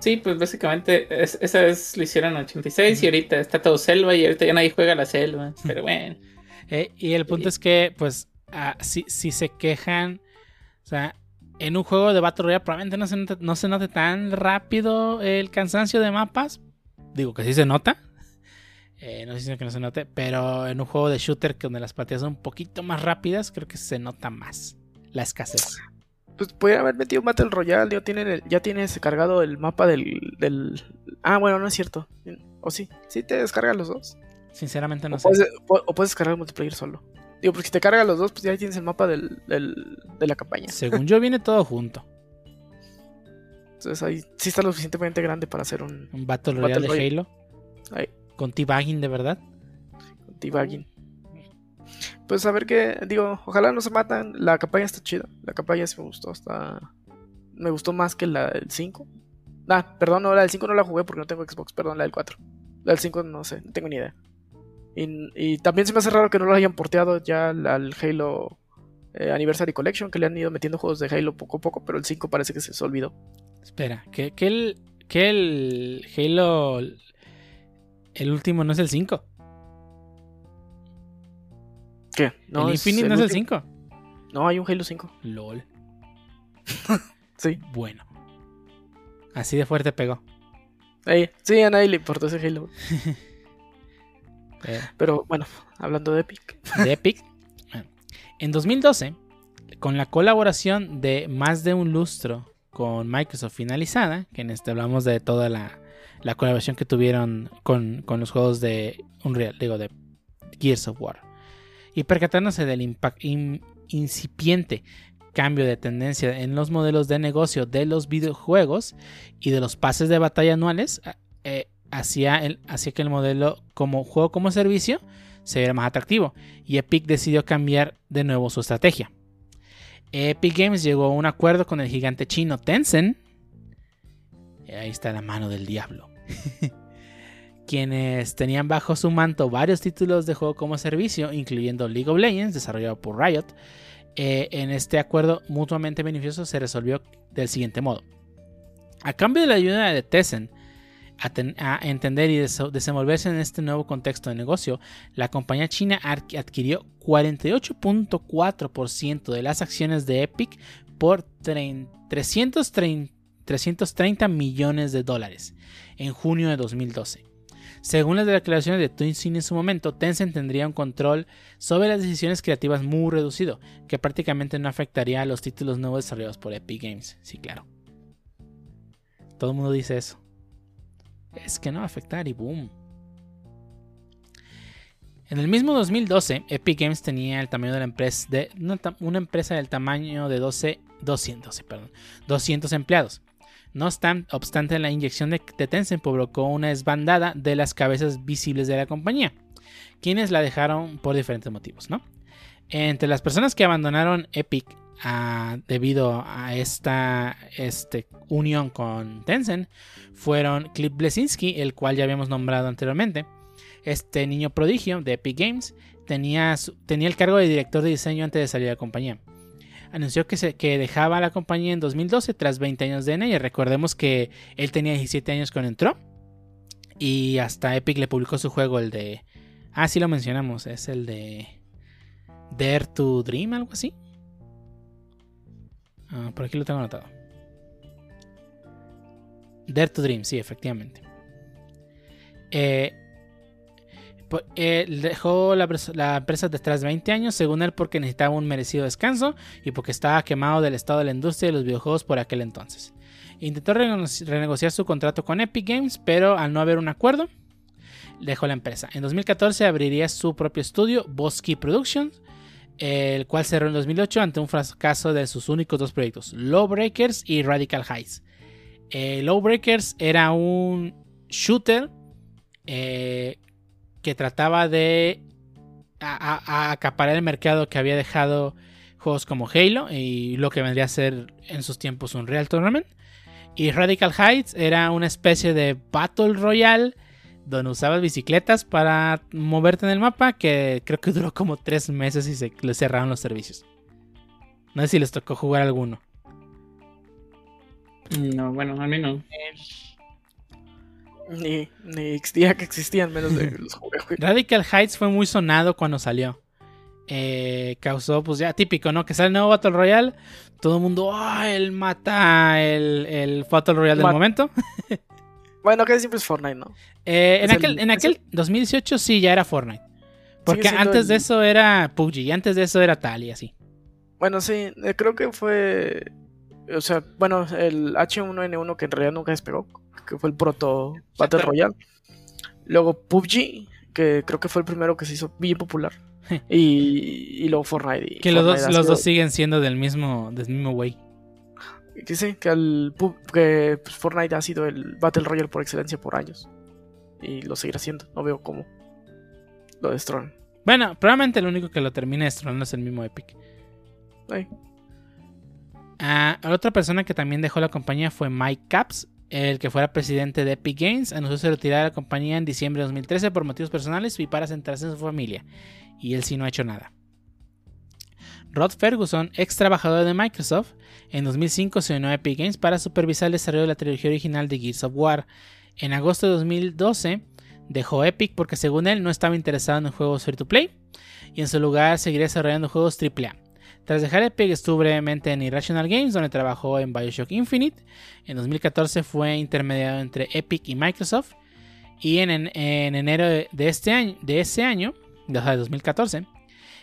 D: Sí, pues básicamente esa vez lo hicieron en 86 y ahorita está todo selva y ahorita ya nadie juega la selva, pero bueno.
B: Eh, y el punto es que, pues, ah, si, se quejan, o sea, en un juego de Battle Royale probablemente no se, note, no se note tan rápido el cansancio de mapas. Digo que sí se nota. Eh, no sé si que no se note, pero en un juego de shooter donde las partidas son un poquito más rápidas, creo que se nota más la escasez.
E: Pues podría haber metido un Battle Royale, ya, tienen ya tienes cargado el mapa del, del, Ah, bueno, no es cierto. ¿O sí? ¿Sí te descarga los dos?
B: Sinceramente no
E: sé. o, puedes descargar el multiplayer solo. Digo, porque si te carga los dos, pues ya tienes el mapa del, del, de la campaña.
B: Según yo, viene todo junto.
E: Entonces ahí sí está lo suficientemente grande para hacer un...
B: Un Battle Royale de Halo. Ahí. Con T-Bagging de verdad.
E: Con T-Bagging. Pues a ver qué, digo, ojalá no se matan. La campaña está chida. La campaña sí me gustó. Está... Me gustó más que la del 5. Ah, perdón, no, la del 5 no la jugué porque no tengo Xbox. Perdón, la del 4. La del 5 no sé, no tengo ni idea. Y, también se me hace raro que no lo hayan porteado ya al Halo eh, Anniversary Collection, que le han ido metiendo juegos de Halo poco a poco, pero el 5 parece que se olvidó.
B: Espera, que, el, que el Halo, el último no es el 5.
E: ¿Qué?
B: No, el Infinite no es el 5.
E: No, hay un Halo 5.
B: LOL.
E: sí.
B: Bueno. Así de fuerte pegó.
E: sí, a nadie le importó ese Halo. Eh. Pero bueno, hablando de Epic.
B: De Epic. En 2012, con la colaboración de más de un lustro con Microsoft finalizada, que en este hablamos de toda la, la colaboración que tuvieron con, con, los juegos de Unreal, digo, de Gears of War y percatándose del incipiente cambio de tendencia en los modelos de negocio de los videojuegos y de los pases de batalla anuales, eh, hacía, el, que el modelo como juego como servicio se viera más atractivo y Epic decidió cambiar de nuevo su estrategia. Epic Games llegó a un acuerdo con el gigante chino Tencent. ahí está la mano del diablo. quienes tenían bajo su manto varios títulos de juego como servicio, incluyendo League of Legends, desarrollado por Riot. Eh, en este acuerdo mutuamente beneficioso se resolvió del siguiente modo. A cambio de la ayuda de Tencent a, entender y desenvolverse en este nuevo contexto de negocio, la compañía china adquirió 48.4% de las acciones de Epic por 330, 330 millones de dólares en junio de 2012. Según las declaraciones de Twin en su momento, Tencent tendría un control sobre las decisiones creativas muy reducido, que prácticamente no afectaría a los títulos nuevos desarrollados por Epic Games. Sí, claro. Todo el mundo dice eso. Es que no va a afectar y boom. En el mismo 2012, Epic Games tenía el tamaño de la empresa de una, empresa del tamaño de 12, 200, perdón, 200 empleados. No obstan- obstante, la inyección de, Tencent provocó una desbandada de las cabezas visibles de la compañía, quienes la dejaron por diferentes motivos, ¿no? Entre las personas que abandonaron Epic ah, debido a esta este, unión con Tencent fueron Cliff Blesinski, el cual ya habíamos nombrado anteriormente. Este niño prodigio de Epic Games tenía, tenía el cargo de director de diseño antes de salir de la compañía. Anunció que, se, que dejaba la compañía en 2012 tras 20 años de ella. Recordemos que él tenía 17 años cuando entró. Y hasta Epic le publicó su juego, el de... Ah, sí lo mencionamos, es el de... Dare to Dream, algo así. Ah, por aquí lo tengo anotado. Dare to Dream, sí, efectivamente. Eh, eh, dejó la, la empresa tras 20 años, según él, porque necesitaba un merecido descanso y porque estaba quemado del estado de la industria de los videojuegos por aquel entonces. Intentó renego- renegociar su contrato con Epic Games, pero al no haber un acuerdo, dejó la empresa. En 2014 abriría su propio estudio, Bosky Productions, el cual cerró en 2008 ante un fracaso de sus únicos dos proyectos, Lawbreakers y Radical Heights. Eh, Lawbreakers era un shooter eh, que trataba de a- a- a acaparar el mercado que había dejado juegos como Halo y lo que vendría a ser en sus tiempos un Real Tournament. Y Radical Heights era una especie de Battle Royale donde usabas bicicletas para moverte en el mapa que creo que duró como tres meses y se le cerraron los servicios. No sé si les tocó jugar alguno.
D: No, bueno, a mí no.
E: Ni, ni existía que existían, menos de los güey.
B: Radical Heights fue muy sonado cuando salió. Eh, causó, pues ya típico, ¿no? Que sale el nuevo Battle Royale. Todo el mundo, ¡ah! él mata el, el Battle Royale del
E: Mat-
B: momento.
E: Bueno, que siempre es Fortnite, ¿no?
B: Eh, en aquel,
E: el-
B: en aquel 2018 sí ya era Fortnite. Porque antes de
E: el-
B: eso era PUBG y antes de eso era tal y así.
E: Bueno, sí, eh, creo que fue. O sea, bueno, el H1N1 que en realidad nunca despegó, que fue el proto Battle. Royale. Luego PUBG, que creo que fue el primero que se hizo bien popular. y, y luego Fortnite. y
B: Que los dos, los dos siguen siendo del mismo, del mismo güey.
E: Que sí, que, el, que pues, Fortnite ha sido el Battle Royale por excelencia por años. Y lo seguirá siendo. No veo cómo lo destronan.
B: Bueno, probablemente el único que lo termine destronando es el mismo Epic. Ah, otra persona que también dejó la compañía fue Mike Caps, el que fuera presidente de Epic Games. Anunció su retirada de la compañía en diciembre de 2013 por motivos personales y para centrarse en su familia. Y él sí no ha hecho nada. Rod Ferguson, ex trabajador de Microsoft, en 2005 se unió a Epic Games para supervisar el desarrollo de la trilogía original de Gears of War. En agosto de 2012 dejó Epic porque según él no estaba interesado en juegos free to play y en su lugar seguiría desarrollando juegos AAA. Tras dejar Epic estuvo brevemente en Irrational Games donde trabajó en Bioshock Infinite. En 2014 fue intermediado entre Epic y Microsoft. Y en, en- en enero de, este año, de ese año, de 2014,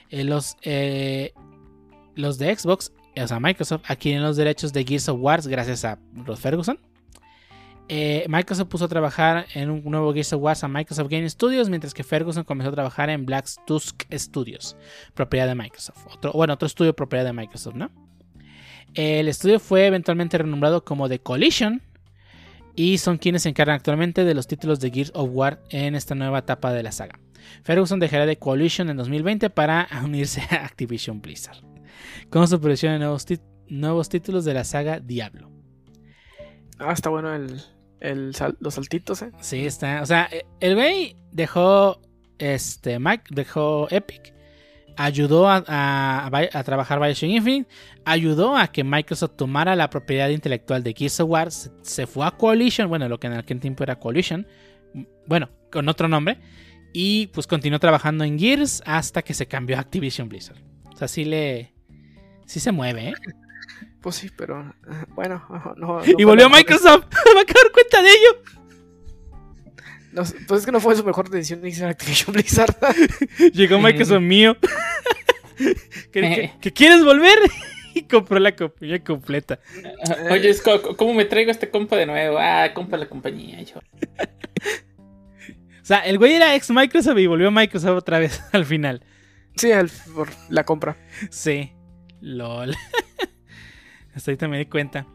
B: eh, los, eh, los de Xbox, o sea, Microsoft, adquieren los derechos de Gears of War gracias a Rod Ferguson. Eh, Microsoft puso a trabajar en un nuevo Gears of War a Microsoft Game Studios, mientras que Ferguson comenzó a trabajar en Black Tusk Studios, propiedad de Microsoft. Bueno, otro estudio propiedad de Microsoft, ¿no? El estudio fue eventualmente renombrado como The Collision y son quienes se encargan actualmente de los títulos de Gears of War en esta nueva etapa de la saga. Ferguson dejará de Coalition en 2020 para unirse a Activision Blizzard, con su producción de nuevos, nuevos títulos de la saga Diablo.
E: Ah, está bueno el, el los saltitos, ¿eh?
B: Sí, está. O sea, eh, el güey dejó. Este. Mike dejó Epic. Ayudó a, a- a trabajar Bioshock Infinite. Ayudó a que Microsoft tomara la propiedad intelectual de Gears of War. Se, se fue a Coalition. Bueno, lo que en aquel tiempo era Coalition. Bueno, con otro nombre. Y pues continuó trabajando en Gears hasta que se cambió a Activision Blizzard. O sea, sí le. Sí se mueve, ¿eh?
E: Pues sí, pero ah, bueno, no. no
B: Y volvió
E: mejor-
B: Microsoft. Me acabo de dar cuenta de ello.
E: no pues es que no fue su mejor decisión de irse a Activision Blizzard.
B: Llegó Microsoft mío. ¿Que, que- que quieres volver? compró la compañía completa.
D: Oye, es co- ¿cómo me traigo a este compa de nuevo? Ah, compa la compañía. yo.
B: O sea, el güey era ex Microsoft y volvió a Microsoft otra vez al final.
E: Sí, el- por la compra.
B: Sí. LOL. Hasta ahorita me di cuenta.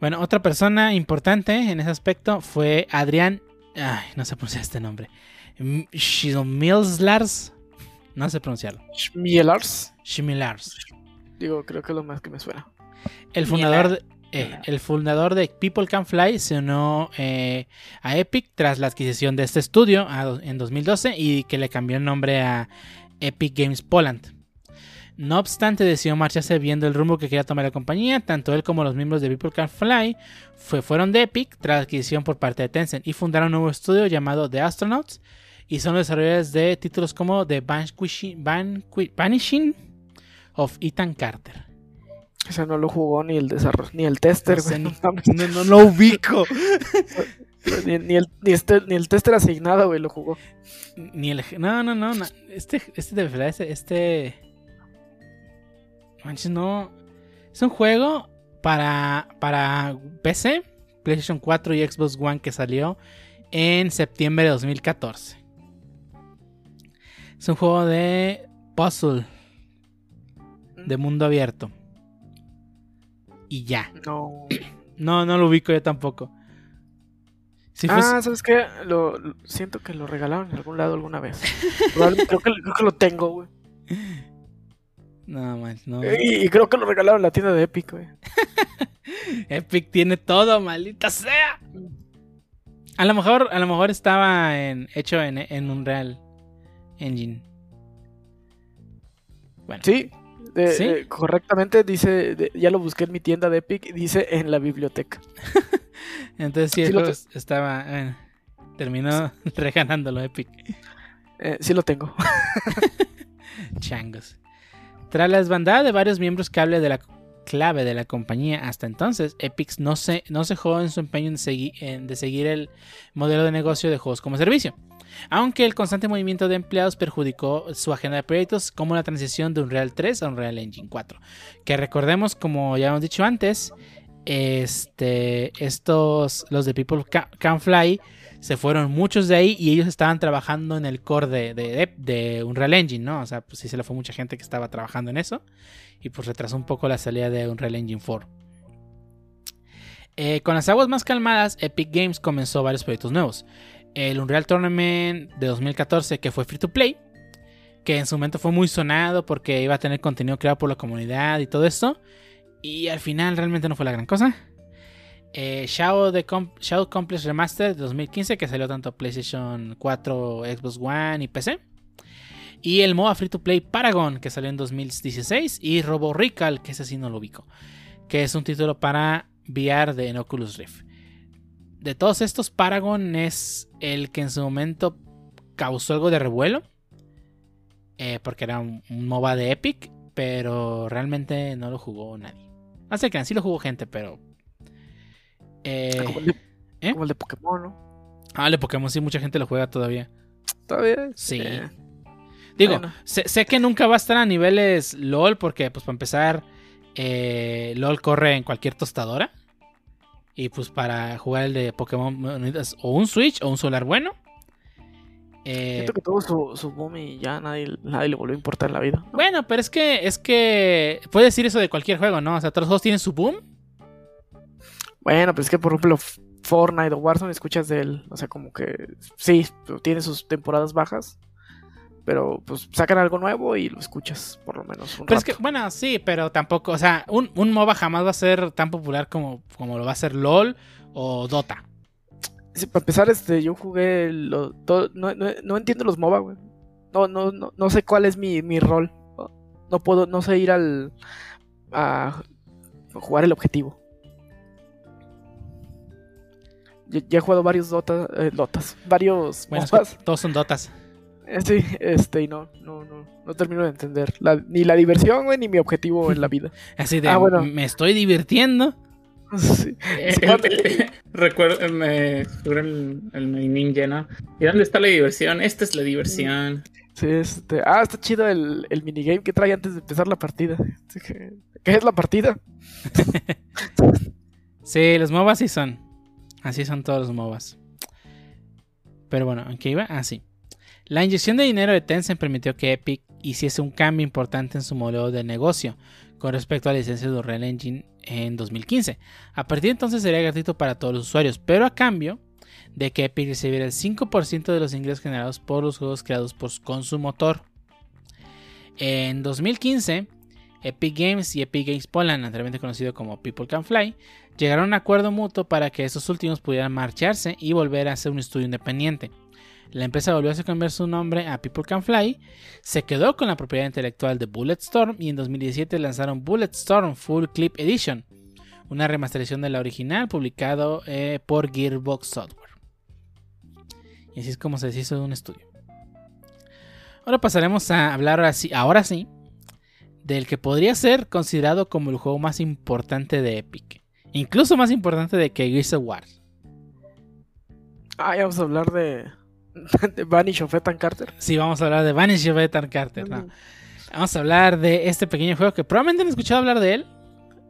B: Bueno, otra persona importante en ese aspecto fue Adrián. Ay, no sé pronunciar este nombre. Schmilslars. No sé pronunciarlo.
E: Schmielars.
B: Schmilars.
E: Digo, creo que es lo más que me suena.
B: El fundador, de, eh, el fundador de People Can Fly se unió eh, a Epic tras la adquisición de este estudio a en 2012 y que le cambió el nombre a Epic Games Poland. No obstante, decidió marcharse viendo el rumbo que quería tomar la compañía. Tanto él como los miembros de People Can Fly fue, fueron de Epic tras la adquisición por parte de Tencent y fundaron un nuevo estudio llamado The Astronauts. Y son los desarrolladores de títulos como The Vanquishing, Vanishing of Ethan Carter.
E: O sea, no lo jugó ni el desarrollo, ni el tester, güey. no mames.
B: No, no lo ubico.
E: Ni, ni el, ni, este, ni el tester asignado, güey, lo jugó.
B: Ni el. No, no, no. no. Este, este de verdad, este. este... Manches, no. Es un juego para, para PC, PlayStation 4 y Xbox One que salió en septiembre de 2014. Es un juego de puzzle, de mundo abierto. Y ya.
E: No.
B: No, no lo ubico yo tampoco. Si fuese-
E: Ah, ¿sabes qué? Lo, lo- siento que lo regalaron en algún lado alguna vez. Creo, que, creo que lo tengo, güey.
B: No, man, no.
E: Y, y creo que lo regalaron en la tienda de Epic, güey.
B: Epic tiene todo, maldita sea. A lo mejor, a lo mejor estaba en, hecho en, en Unreal Engine. Bueno,
E: Sí, de-
B: ¿Sí?
E: de- correctamente dice, de- ya lo busqué en mi tienda de Epic, dice en la biblioteca.
B: entonces sí,
E: lo
B: estaba. eh, terminó regalándolo Epic.
E: Eh, sí lo tengo.
B: Changos. Tras la desbandada de varios miembros clave de la, clave de la compañía hasta entonces, Epic no se, no en su empeño en de seguir el modelo de negocio de juegos como servicio. Aunque el constante movimiento de empleados perjudicó su agenda de proyectos como la transición de Unreal 3 a Unreal Engine 4. Que recordemos, como ya hemos dicho antes, este, estos, los de People Ca- Can Fly, se fueron muchos de ahí y ellos estaban trabajando en el core de, de, Unreal Engine, ¿no? O sea, pues sí se le fue mucha gente que estaba trabajando en eso y pues retrasó un poco la salida de Unreal Engine 4. Eh, con las aguas más calmadas, Epic Games comenzó varios proyectos nuevos. El Unreal Tournament de 2014, que fue free to play, que en su momento fue muy sonado porque iba a tener contenido creado por la comunidad y todo esto. Y al final realmente no fue la gran cosa. Eh, Shadow, the Com- Shadow Complex Remastered de 2015, que salió tanto PlayStation 4, Xbox One y PC. Y el MOBA Free to Play Paragon, que salió en 2016. Y Robo Recall, que ese sí no lo ubico. Que es un título para VR de en Oculus Rift. De todos estos, Paragon es el que en su momento causó algo de revuelo. eh, porque era un, MOBA de Epic. Pero realmente no lo jugó nadie. No que sí lo jugó gente, pero. Eh,
E: Como el, de,
B: ¿eh?
E: como el de Pokémon, ¿no?
B: ah, el de Pokémon sí, mucha gente lo juega todavía.
E: Todavía.
B: Sí.
E: eh,
B: Digo,
E: Bueno.
B: sé, sé que nunca va a estar a niveles LOL porque, pues, para empezar, eh, LOL corre en cualquier tostadora. Y pues para jugar el de Pokémon necesitas o un Switch o un Solar bueno. Eh,
E: Siento que tuvo su, su boom y ya nadie, nadie le volvió a importar la vida.
B: bueno, pero es que es que puedes decir eso de cualquier juego, ¿no? O sea, todos los juegos tienen su boom.
E: Bueno, pero es que por ejemplo Fortnite o Warzone escuchas de él, o sea, como que sí, tiene sus temporadas bajas, pero pues sacan algo nuevo y lo escuchas por lo menos un
B: Pero es que,
E: rato.
B: bueno, sí, pero tampoco, o sea, un, un MOBA jamás va a ser tan popular como, como lo va a ser LOL o Dota.
E: Sí, para empezar, este, yo jugué lo- todo- no, no- no entiendo los MOBA, güey. No, no, no, no sé cuál es mi, mi rol. No puedo, no sé ir al a jugar el objetivo. Ya, ya he jugado varios Dota, eh, Dotas, varios
B: Bueno, es que todos son Dotas.
E: Eh, Sí, este, y no, no, no, no termino de entender la- ni la diversión, güey, ni mi objetivo en la vida.
B: Así de,
E: Ah, bueno.
B: me estoy divirtiendo.
E: Sí.
D: Eh, recuerdo, me figura el, el ninja, ¿no? ¿Y dónde está la diversión? Esta es la diversión.
E: Sí, este. Ah, está chido el, el minigame que trae antes de empezar la partida. ¿Qué es la partida?
B: Sí, los MOBAs sí son. Así son todos los MOBAs. Pero bueno, ¿en qué iba? Ah, sí. La inyección de dinero de Tencent permitió que Epic hiciese un cambio importante en su modelo de negocio con respecto a la licencia de Unreal Engine en 2015. A partir de entonces sería gratuito para todos los usuarios, pero a cambio de que Epic recibiera el 5% de los ingresos generados por los juegos creados por, con su motor. En 2015, Epic Games y Epic Games Poland, anteriormente conocido como People Can Fly, llegaron a un acuerdo mutuo para que estos últimos pudieran marcharse y volver a ser un estudio independiente. La empresa volvió a cambiar su nombre a People Can Fly, se quedó con la propiedad intelectual de Bulletstorm y en 2017 lanzaron Bulletstorm Full Clip Edition, una remasterización de la original publicado eh, por Gearbox Software. Y así es como se deshizo de un estudio. Ahora pasaremos a hablar ahora sí del que podría ser considerado como el juego más importante de Epic. Incluso más importante de que Gears of War.
E: Ah, ya vamos a hablar de, de Vanish of Ethan Carter.
B: Sí, vamos a hablar de Vanish of Ethan Carter. no. Vamos a hablar de este pequeño juego que probablemente han escuchado hablar de él.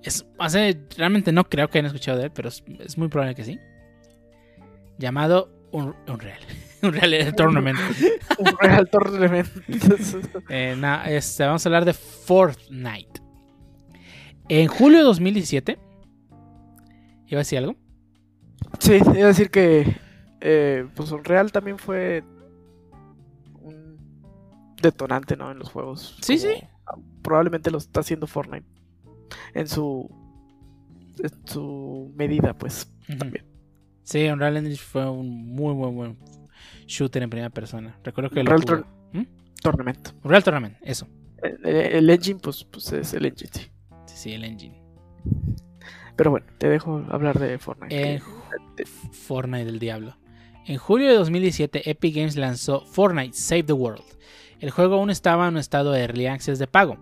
B: Es, hace, realmente no creo que hayan escuchado de él, pero es, es muy probable que sí. Llamado Un- Unreal. Unreal Tournament.
E: Un Real Tournament.
B: Eh, no, este, vamos a hablar de Fortnite. En julio de 2017. ¿Iba a decir algo?
E: Sí, iba a decir que eh, pues Unreal también fue un detonante, ¿no? En los juegos.
B: Sí, sí.
E: ah, Probablemente lo está haciendo Fortnite. En su en su medida, pues.
B: Ujú.
E: También.
B: Sí, Unreal Engine fue un muy buen, buen shooter en primera persona. Recuerdo que lo
E: Unreal. Tour-
B: ¿Mm?
E: Tornament.
B: Unreal Tournament, eso.
E: El, el engine, pues, pues es el engine, sí.
B: Sí, sí, el engine.
E: Pero bueno, te dejo hablar de Fortnite. Que-
B: Fortnite del Diablo. En julio de 2017, Epic Games lanzó Fortnite Save the World. El juego aún estaba en un estado de early access de pago,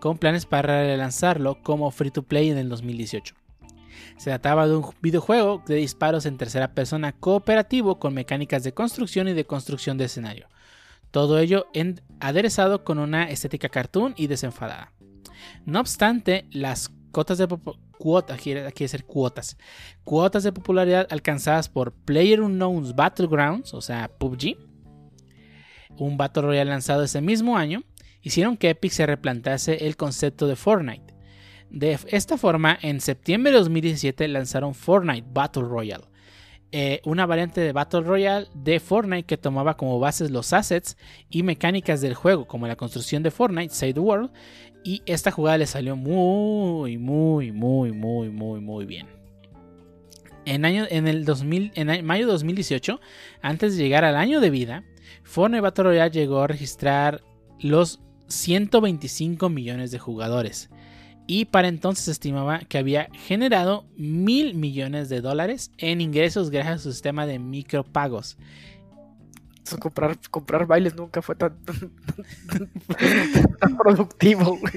B: con planes para relanzarlo como free to play en el 2018. Se trataba de un videojuego de disparos en tercera persona cooperativo con mecánicas de construcción y de construcción de escenario. Todo ello en- aderezado con una estética cartoon y desenfadada. No obstante, las cotas de cuotas, quiere, quiere cuotas, cuotas de popularidad alcanzadas por PlayerUnknown's Battlegrounds, o sea, PUBG, un Battle Royale lanzado ese mismo año, hicieron que Epic se replantease el concepto de Fortnite. De esta forma, en septiembre de 2017 lanzaron Fortnite Battle Royale, eh, una variante de Battle Royale de Fortnite que tomaba como bases los assets y mecánicas del juego, como la construcción de Fortnite, Save the World, y esta jugada le salió muy, muy, muy, muy, muy, muy bien. En, año, en, el 2000, en mayo de 2018, antes de llegar al año de vida, Fortnite Battle Royale llegó a registrar los 125 millones de jugadores. Y para entonces estimaba que había generado mil millones de dólares en ingresos gracias a su sistema de micropagos.
E: Comprar, comprar bailes nunca fue tan, tan productivo, güey.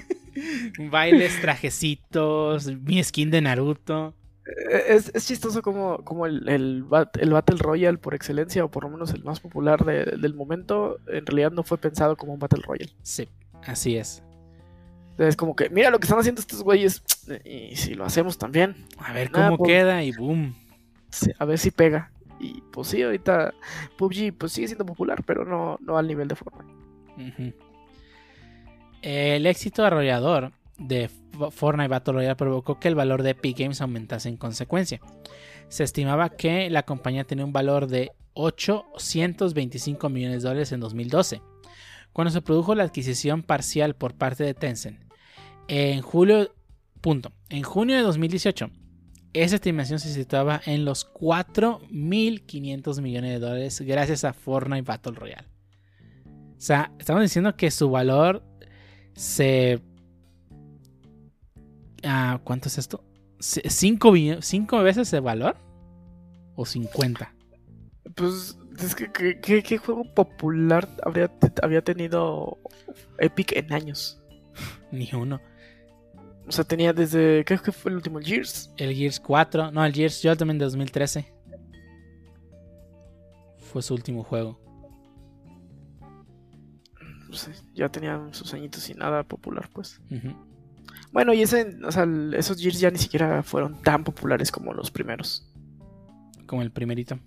B: Bailes, trajecitos, mi skin de Naruto.
E: Eh, Es, es chistoso como, como el, el Battle Royale por excelencia, o por lo menos el más popular de- del momento, en realidad no fue pensado como un Battle Royale.
B: Sí, así es.
E: Es como que, mira lo que están haciendo estos güeyes, y si lo hacemos también,
B: A ver
E: Ah,
B: cómo
E: pues-
B: queda y boom.
E: a ver si pega. Y pues sí, ahorita PUBG pues sigue siendo popular, pero no, no al nivel de Fortnite.
B: El éxito arrollador de Fortnite Battle Royale provocó que el valor de Epic Games aumentase en consecuencia. Se estimaba que la compañía tenía un valor de 825 millones de dólares en 2012, cuando se produjo la adquisición parcial por parte de Tencent. En julio, punto, en junio de 2018, esa estimación se situaba en los 4.500 millones de dólares gracias a Fortnite Battle Royale. O sea, estamos diciendo que su valor se... Ah, ¿Cuánto es esto? ¿Cinco, cinco veces el valor? ¿O 50?
E: Pues es que ¿qué, qué- qué juego popular habría, había tenido Epic en años?
B: Ni uno.
E: O sea, tenía desde, ¿qué que fue el último? Gears.
B: El Gears 4. No, el Gears Judgment de 2013. Fue su último juego.
E: pues ya tenían sus añitos y nada popular, pues. Bueno, y ese, o sea, el- esos Gears ya ni siquiera fueron tan populares como los primeros.
B: Como el primerito.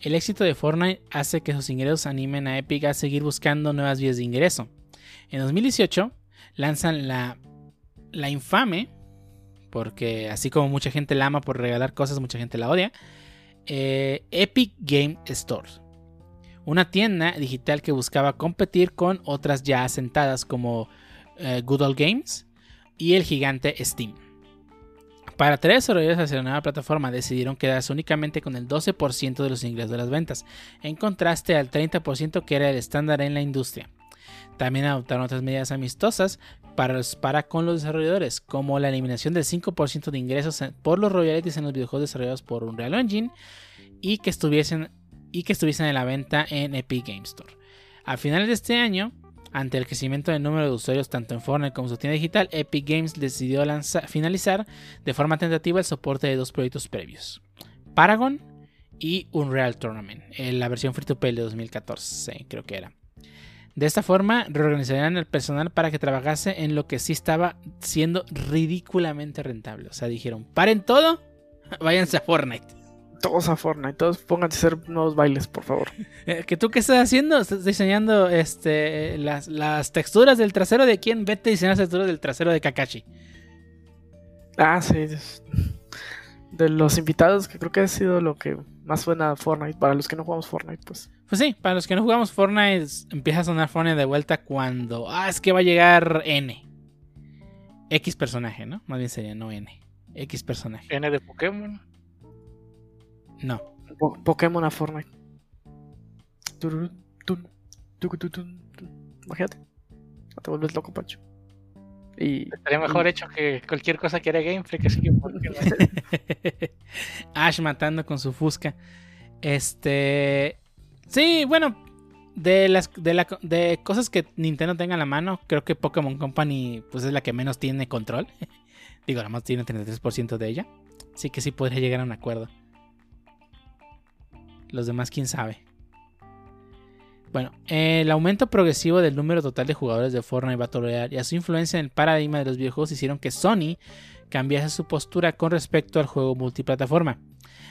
B: El éxito de Fortnite hace que sus ingresos animen a Epic a seguir buscando nuevas vías de ingreso. En 2018 lanzan la, la infame, porque así como mucha gente la ama por regalar cosas, mucha gente la odia, eh, Epic Game Store. Una tienda digital que buscaba competir con otras ya asentadas como eh, Good Old Games y el gigante Steam. Para atraer desarrolladores hacia la nueva plataforma decidieron quedarse únicamente con el 12% de los ingresos de las ventas, en contraste al 30% que era el estándar en la industria. También adoptaron otras medidas amistosas para, los- para con los desarrolladores, como la eliminación del 5% de ingresos por los royalties en los videojuegos desarrollados por Unreal Engine y que estuviesen, y que estuviesen en la venta en Epic Game Store. A finales de este año, ante el crecimiento del número de usuarios tanto en Fortnite como en su tienda digital, Epic Games decidió lanzar- finalizar de forma tentativa el soporte de dos proyectos previos: Paragon y Unreal Tournament, en la versión free to play de 2014, creo que era. De esta forma, reorganizarían el personal para que trabajase en lo que sí estaba siendo ridículamente rentable. O sea, dijeron: paren todo, váyanse a Fortnite.
E: Todos a Fortnite, todos pónganse a hacer nuevos bailes, por favor.
B: Eh, ¿Que tú qué estás haciendo? ¿Estás diseñando este, las, las texturas del trasero de quién? Vete a diseñar las texturas del trasero de Kakashi.
E: Ah, sí. De los invitados, que creo que ha sido lo que más suena a Fortnite. Para los que no jugamos Fortnite, pues.
B: Pues sí, para los que no jugamos Fortnite, empieza a sonar Fortnite de vuelta cuando. Ah, es que va a llegar N. X personaje, ¿no? Más bien sería no N. X personaje.
C: N de Pokémon.
B: No.
E: Po- Pokémon a Fortnite. Imagínate. No te vuelves loco, Pancho. Y.
C: Estaría mejor hecho que cualquier cosa que era Game Freak. Así que, ¿por qué no?
B: Ash matando con su fusca. Este. Sí, bueno. De las de, la- de cosas que Nintendo tenga a la mano, creo que Pokémon Company pues es la que menos tiene control. Digo, nada más tiene 33% de ella. Así que sí podría llegar a un acuerdo. Los demás, quién sabe. Bueno, el aumento progresivo del número total de jugadores de Fortnite Battle Royale y a su influencia en el paradigma de los videojuegos hicieron que Sony cambiase su postura con respecto al juego multiplataforma.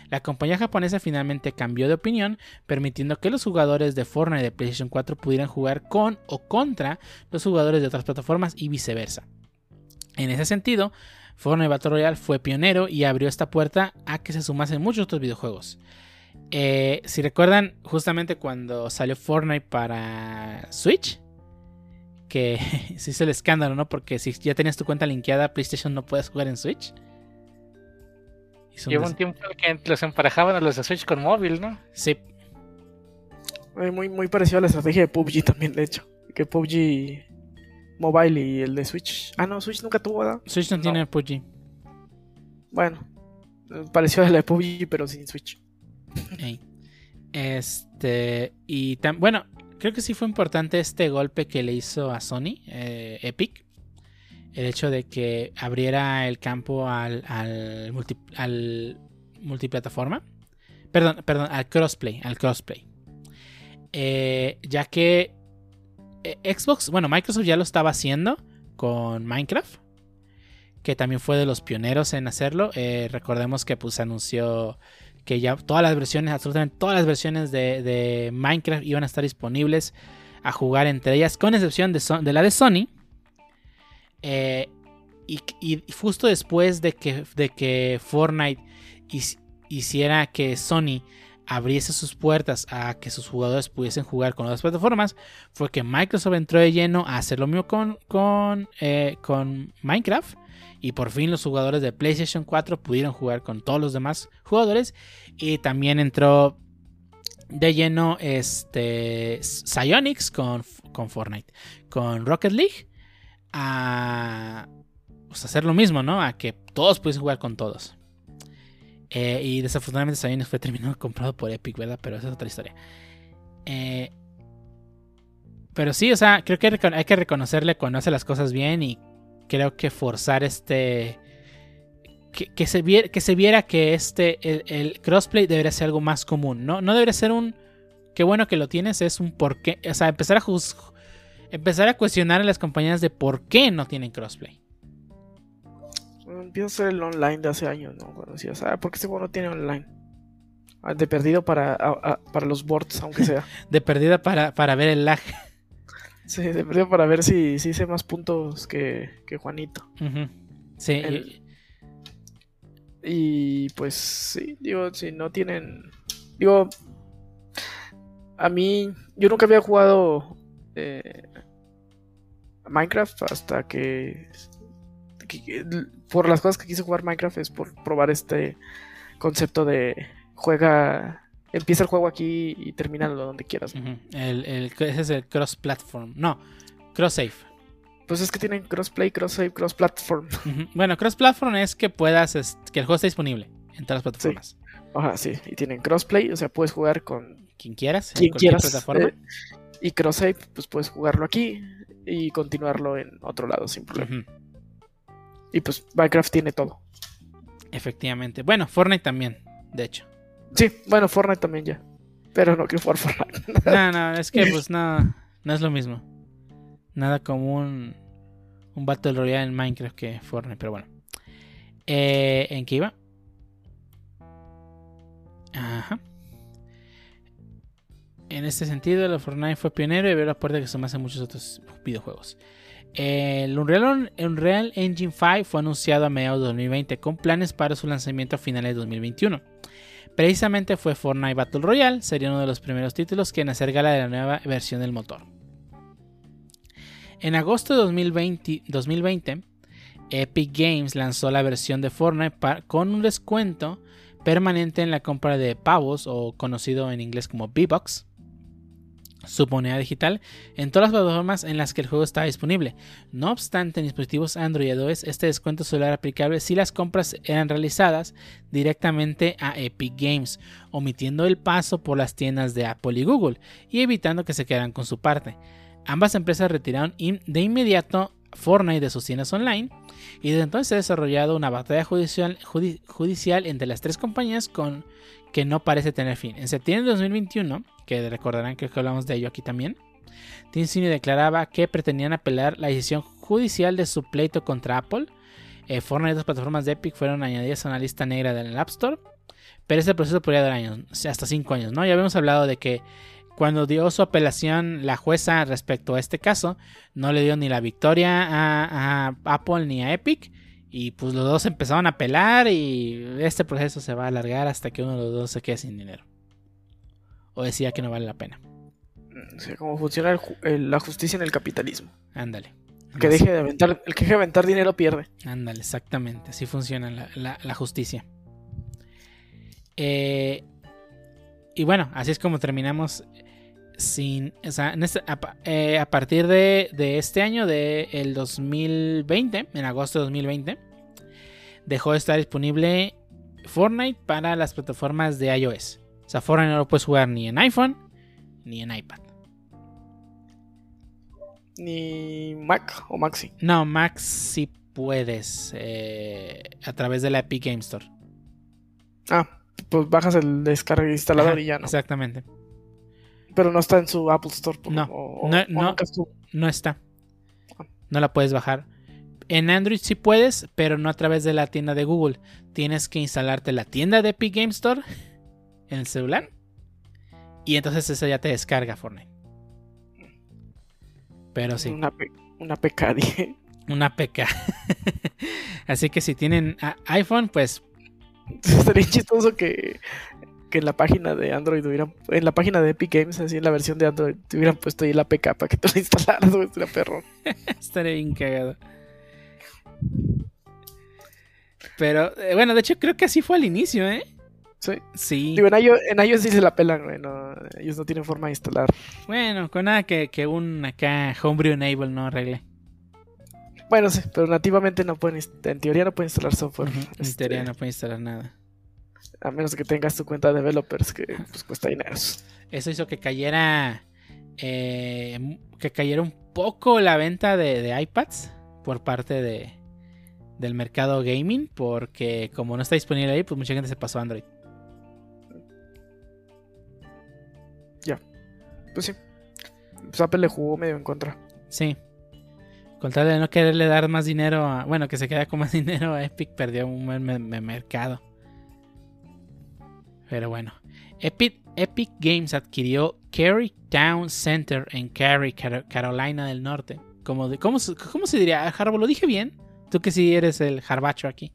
B: La compañía japonesa finalmente cambió de opinión, permitiendo que los jugadores de Fortnite de PlayStation 4 pudieran jugar con o contra los jugadores de otras plataformas y viceversa. En ese sentido, Fortnite Battle Royale fue pionero y abrió esta puerta a que se sumasen muchos otros videojuegos. Eh, si recuerdan, justamente cuando salió Fortnite para Switch, que se hizo el escándalo, ¿no? Porque si ya tenías tu cuenta linkeada PlayStation no puedes jugar en Switch.
C: Lleva un tiempo que los emparejaban a los de Switch con móvil, ¿no?
B: Sí,
E: eh, Muy, muy parecido a la estrategia de PUBG también, de hecho. Que PUBG Mobile y el de Switch. Ah, no, Switch nunca tuvo, ¿verdad?
B: Switch no,
C: No.
B: tiene PUBG.
E: Bueno, pareció a la de PUBG, pero sin Switch.
B: Este. Y bueno, creo que sí fue importante este golpe que le hizo a Sony, eh, Epic. El hecho de que abriera el campo al, multi- al multiplataforma. Perdón, perdón, al crossplay. Al crossplay. Eh, ya que eh, Xbox, bueno, Microsoft ya lo estaba haciendo con Minecraft. Que también fue de los pioneros en hacerlo. Recordemos que pues anunció que ya todas las versiones, absolutamente todas las versiones de, de Minecraft iban a estar disponibles a jugar entre ellas, con excepción de, Son- de la de Sony. Eh, y, justo después de que, de que Fortnite hiciera que Sony abriese sus puertas a que sus jugadores pudiesen jugar con otras plataformas, fue que Microsoft entró de lleno a hacer lo mismo con, con, eh, con Minecraft. Y por fin los jugadores de PlayStation 4 pudieron jugar con todos los demás jugadores. Y también entró de lleno este Psyonix con, con Fortnite. Con Rocket League. A pues, hacer lo mismo, ¿no? A que todos pudiesen jugar con todos. Eh, y desafortunadamente Psyonix fue terminado comprado por Epic, ¿verdad? Pero esa es otra historia. Eh, pero sí, o sea, creo que hay que reconocerle cuando hace las cosas bien y creo que forzar este que, que se viera, que se viera que este el, el crossplay debería ser algo más común no no debería ser un qué bueno que lo tienes, es un por qué. O sea, empezar a juz- empezar a cuestionar a las compañías de por qué no tienen crossplay.
E: A ser el online de hace años, ¿no? Cuando decías, ah, ¿por qué ese juego no tiene online? Ah, De perdido para, a- a- para los boards, aunque sea.
B: De perdida para, para ver el lag.
E: Sí, de perdido para ver si, si hice más puntos que, que Juanito.
B: Sí,
E: El-
B: y-
E: pues sí, digo, si no tienen. Digo, a mí, yo nunca había jugado eh, Minecraft hasta que- Por las cosas que quise jugar Minecraft es por probar este concepto de juega. Empieza el juego aquí y termínalo donde quieras.
B: ujú. el, el- ese es el cross platform. No, cross save.
E: Pues es que tienen crossplay, cross save, cross platform.
B: Bueno, cross platform es que puedas, est- que el juego esté disponible en todas las plataformas.
E: Ajá, sí. Y tienen crossplay, o sea, puedes jugar con
B: Quien quieras, en
E: quien
B: cualquier
E: quieras.
B: plataforma.
E: eh, y cross save, pues puedes jugarlo aquí y continuarlo en otro lado sin problema. Y pues Minecraft tiene todo.
B: Efectivamente. Bueno, Fortnite también, de hecho.
E: Sí, bueno, Fortnite también ya. Pero no quiero jugar Fortnite.
B: No, no, es que pues no, no es lo mismo. Nada como un, un Battle Royale en Minecraft que Fortnite, pero bueno. Eh, ¿En qué iba? Ajá. En este sentido, el Fortnite fue pionero y abrió la puerta que se a muchos otros videojuegos. El Unreal, Unreal Engine 5 fue anunciado a mediados de 2020 con planes para su lanzamiento a finales de 2021. Precisamente fue Fortnite Battle Royale, sería uno de los primeros títulos que en hacer gala de la nueva versión del motor. En agosto de 2020, 2020, Epic Games lanzó la versión de Fortnite con un descuento permanente en la compra de pavos o conocido en inglés como V-Bucks, su moneda digital, en todas las plataformas en las que el juego está disponible. No obstante, en dispositivos Android y iOS este descuento solo era aplicable si las compras eran realizadas directamente a Epic Games, omitiendo el paso por las tiendas de Apple y Google y evitando que se quedaran con su parte. Ambas empresas retiraron de inmediato Fortnite de sus tiendas online y desde entonces se ha desarrollado una batalla judicial, judi- judicial entre las tres compañías con que no parece tener fin. En septiembre de 2021, que recordarán que hablamos de ello aquí también, TeamSpeak declaraba que pretendían apelar la decisión judicial de su pleito contra Apple. Eh, Fortnite y otras plataformas de Epic fueron añadidas a una lista negra del App Store, pero este proceso podría dar años, hasta 5 años, ¿no? Ya habíamos hablado de que cuando dio su apelación la jueza respecto a este caso, no le dio ni la victoria a, a Apple ni a Epic. Y pues los dos empezaron a apelar y este proceso se va a alargar hasta que uno de los dos se quede sin dinero. O decía que no vale la pena.
E: O sea, cómo funciona el ju- el- la justicia en el capitalismo.
B: Ándale.
E: Que deje de aventar, el que deje de aventar dinero pierde.
B: Ándale, exactamente. Así funciona la, la- la justicia. Eh, y bueno, así es como terminamos sin. o sea, en este- a, eh, a partir de, de este año, del el 2020, en agosto de 2020, dejó de estar disponible Fortnite para las plataformas de iOS. O sea, Fortnite no lo puedes jugar ni en iPhone ni en iPad.
E: Ni Mac o Maxi.
B: No, Max sí puedes eh, a través de la Epic Game Store.
E: Ah, pues bajas el descarga instalador
B: Ajá,
E: y ya no.
B: Exactamente.
E: Pero no está en su Apple Store. por-
B: No,
E: o-
B: no,
E: o
B: no. No está. No la puedes bajar. En Android sí puedes, pero no a través de la tienda de Google. Tienes que instalarte la tienda de Epic Game Store en el celular. Y entonces esa ya te descarga Fortnite. Pero sí,
E: Una, pe- una PK, dije.
B: una PK. Así que si tienen a- iPhone, pues
E: Estaría chistoso que, que en la página de Android hubieran, en la página de Epic Games, así en la versión de Android, te hubieran puesto ahí la PK para que te la instalaras, güey, estaría perro.
B: estaría bien cagado. Pero eh, bueno, de hecho creo que así fue al inicio, ¿eh?
E: Sí.
B: Sí.
E: Digo, en iOS, en iOS sí se la pelan, güey, no, ellos no tienen forma de instalar.
B: Bueno, con nada que, que un acá Homebrew Enable no arregle.
E: Bueno, sí, pero nativamente no pueden, en teoría no pueden instalar software.
B: En
E: este,
B: teoría no puede instalar nada.
E: A menos que tengas tu cuenta de developers, que pues cuesta dinero.
B: Eso hizo que cayera. eh, que cayera un poco la venta de, de iPads por parte de, del mercado gaming. Porque como no está disponible ahí, pues mucha gente se pasó a Android.
E: Ya. Pues sí. Pues Apple le jugó medio en contra.
B: Sí. Con tal de no quererle dar más dinero a. Bueno, que se queda con más dinero a Epic, perdió un buen me- me- mercado. Pero bueno. Epic, Epic Games adquirió Cary Town Center en Cary, Car- Carolina del Norte. Como de- ¿cómo, se- ¿Cómo se diría? Harbo, ¿lo dije bien? Tú que sí eres el harbacho aquí.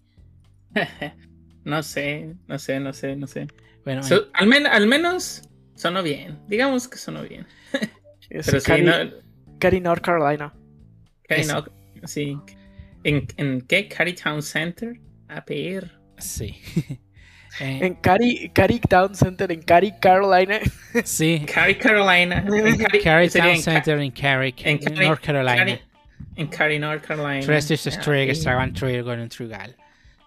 D: no sé, no sé, no sé, no sé.
B: Bueno,
D: So- al, men- al menos sonó bien. Digamos que sonó bien.
E: Es
D: Pero sí,
E: Cary,
D: no,
E: Cary, North Carolina.
D: Cary,
B: Es-
D: no, sí. ¿En, ¿En qué? Cary Town Center. A ver.
B: sí. Eh,
E: En Cary, Cary Town Center, en Cary, Carolina.
B: sí.
D: Cary, Carolina. En Cary,
B: Town
D: en Ca-
B: Center en Cary,
D: en Cary-
B: North Carolina.
D: Cary- En Cary, North Carolina.
B: Tres
D: sí.
B: estaban trigon en Trugal.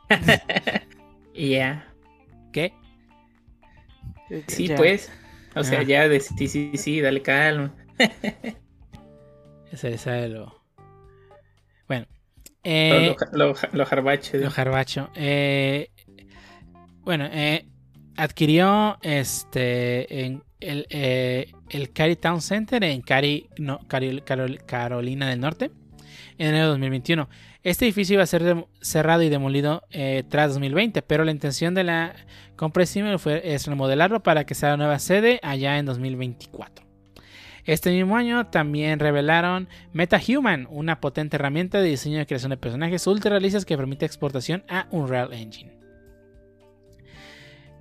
D: Yeah.
B: ¿Qué?
D: Sí, pues. O sea,
B: Ah.
D: ya de sí, sí, sí, dale calma.
B: Ese es lo. Bueno. Eh,
D: lo, lo, lo jarbacho.
B: lo jarbacho. Eh, bueno, eh, adquirió este el, eh, el Cary Town Center en Cary, no, Carol- Carolina del Norte en enero de 2021. Este edificio iba a ser cerrado y demolido eh, tras 2020, pero la intención de la compra Siemens fue es remodelarlo para que sea la nueva sede allá en 2024. Este mismo año también revelaron MetaHuman, una potente herramienta de diseño y creación de personajes ultra realistas que permite exportación a Unreal Engine.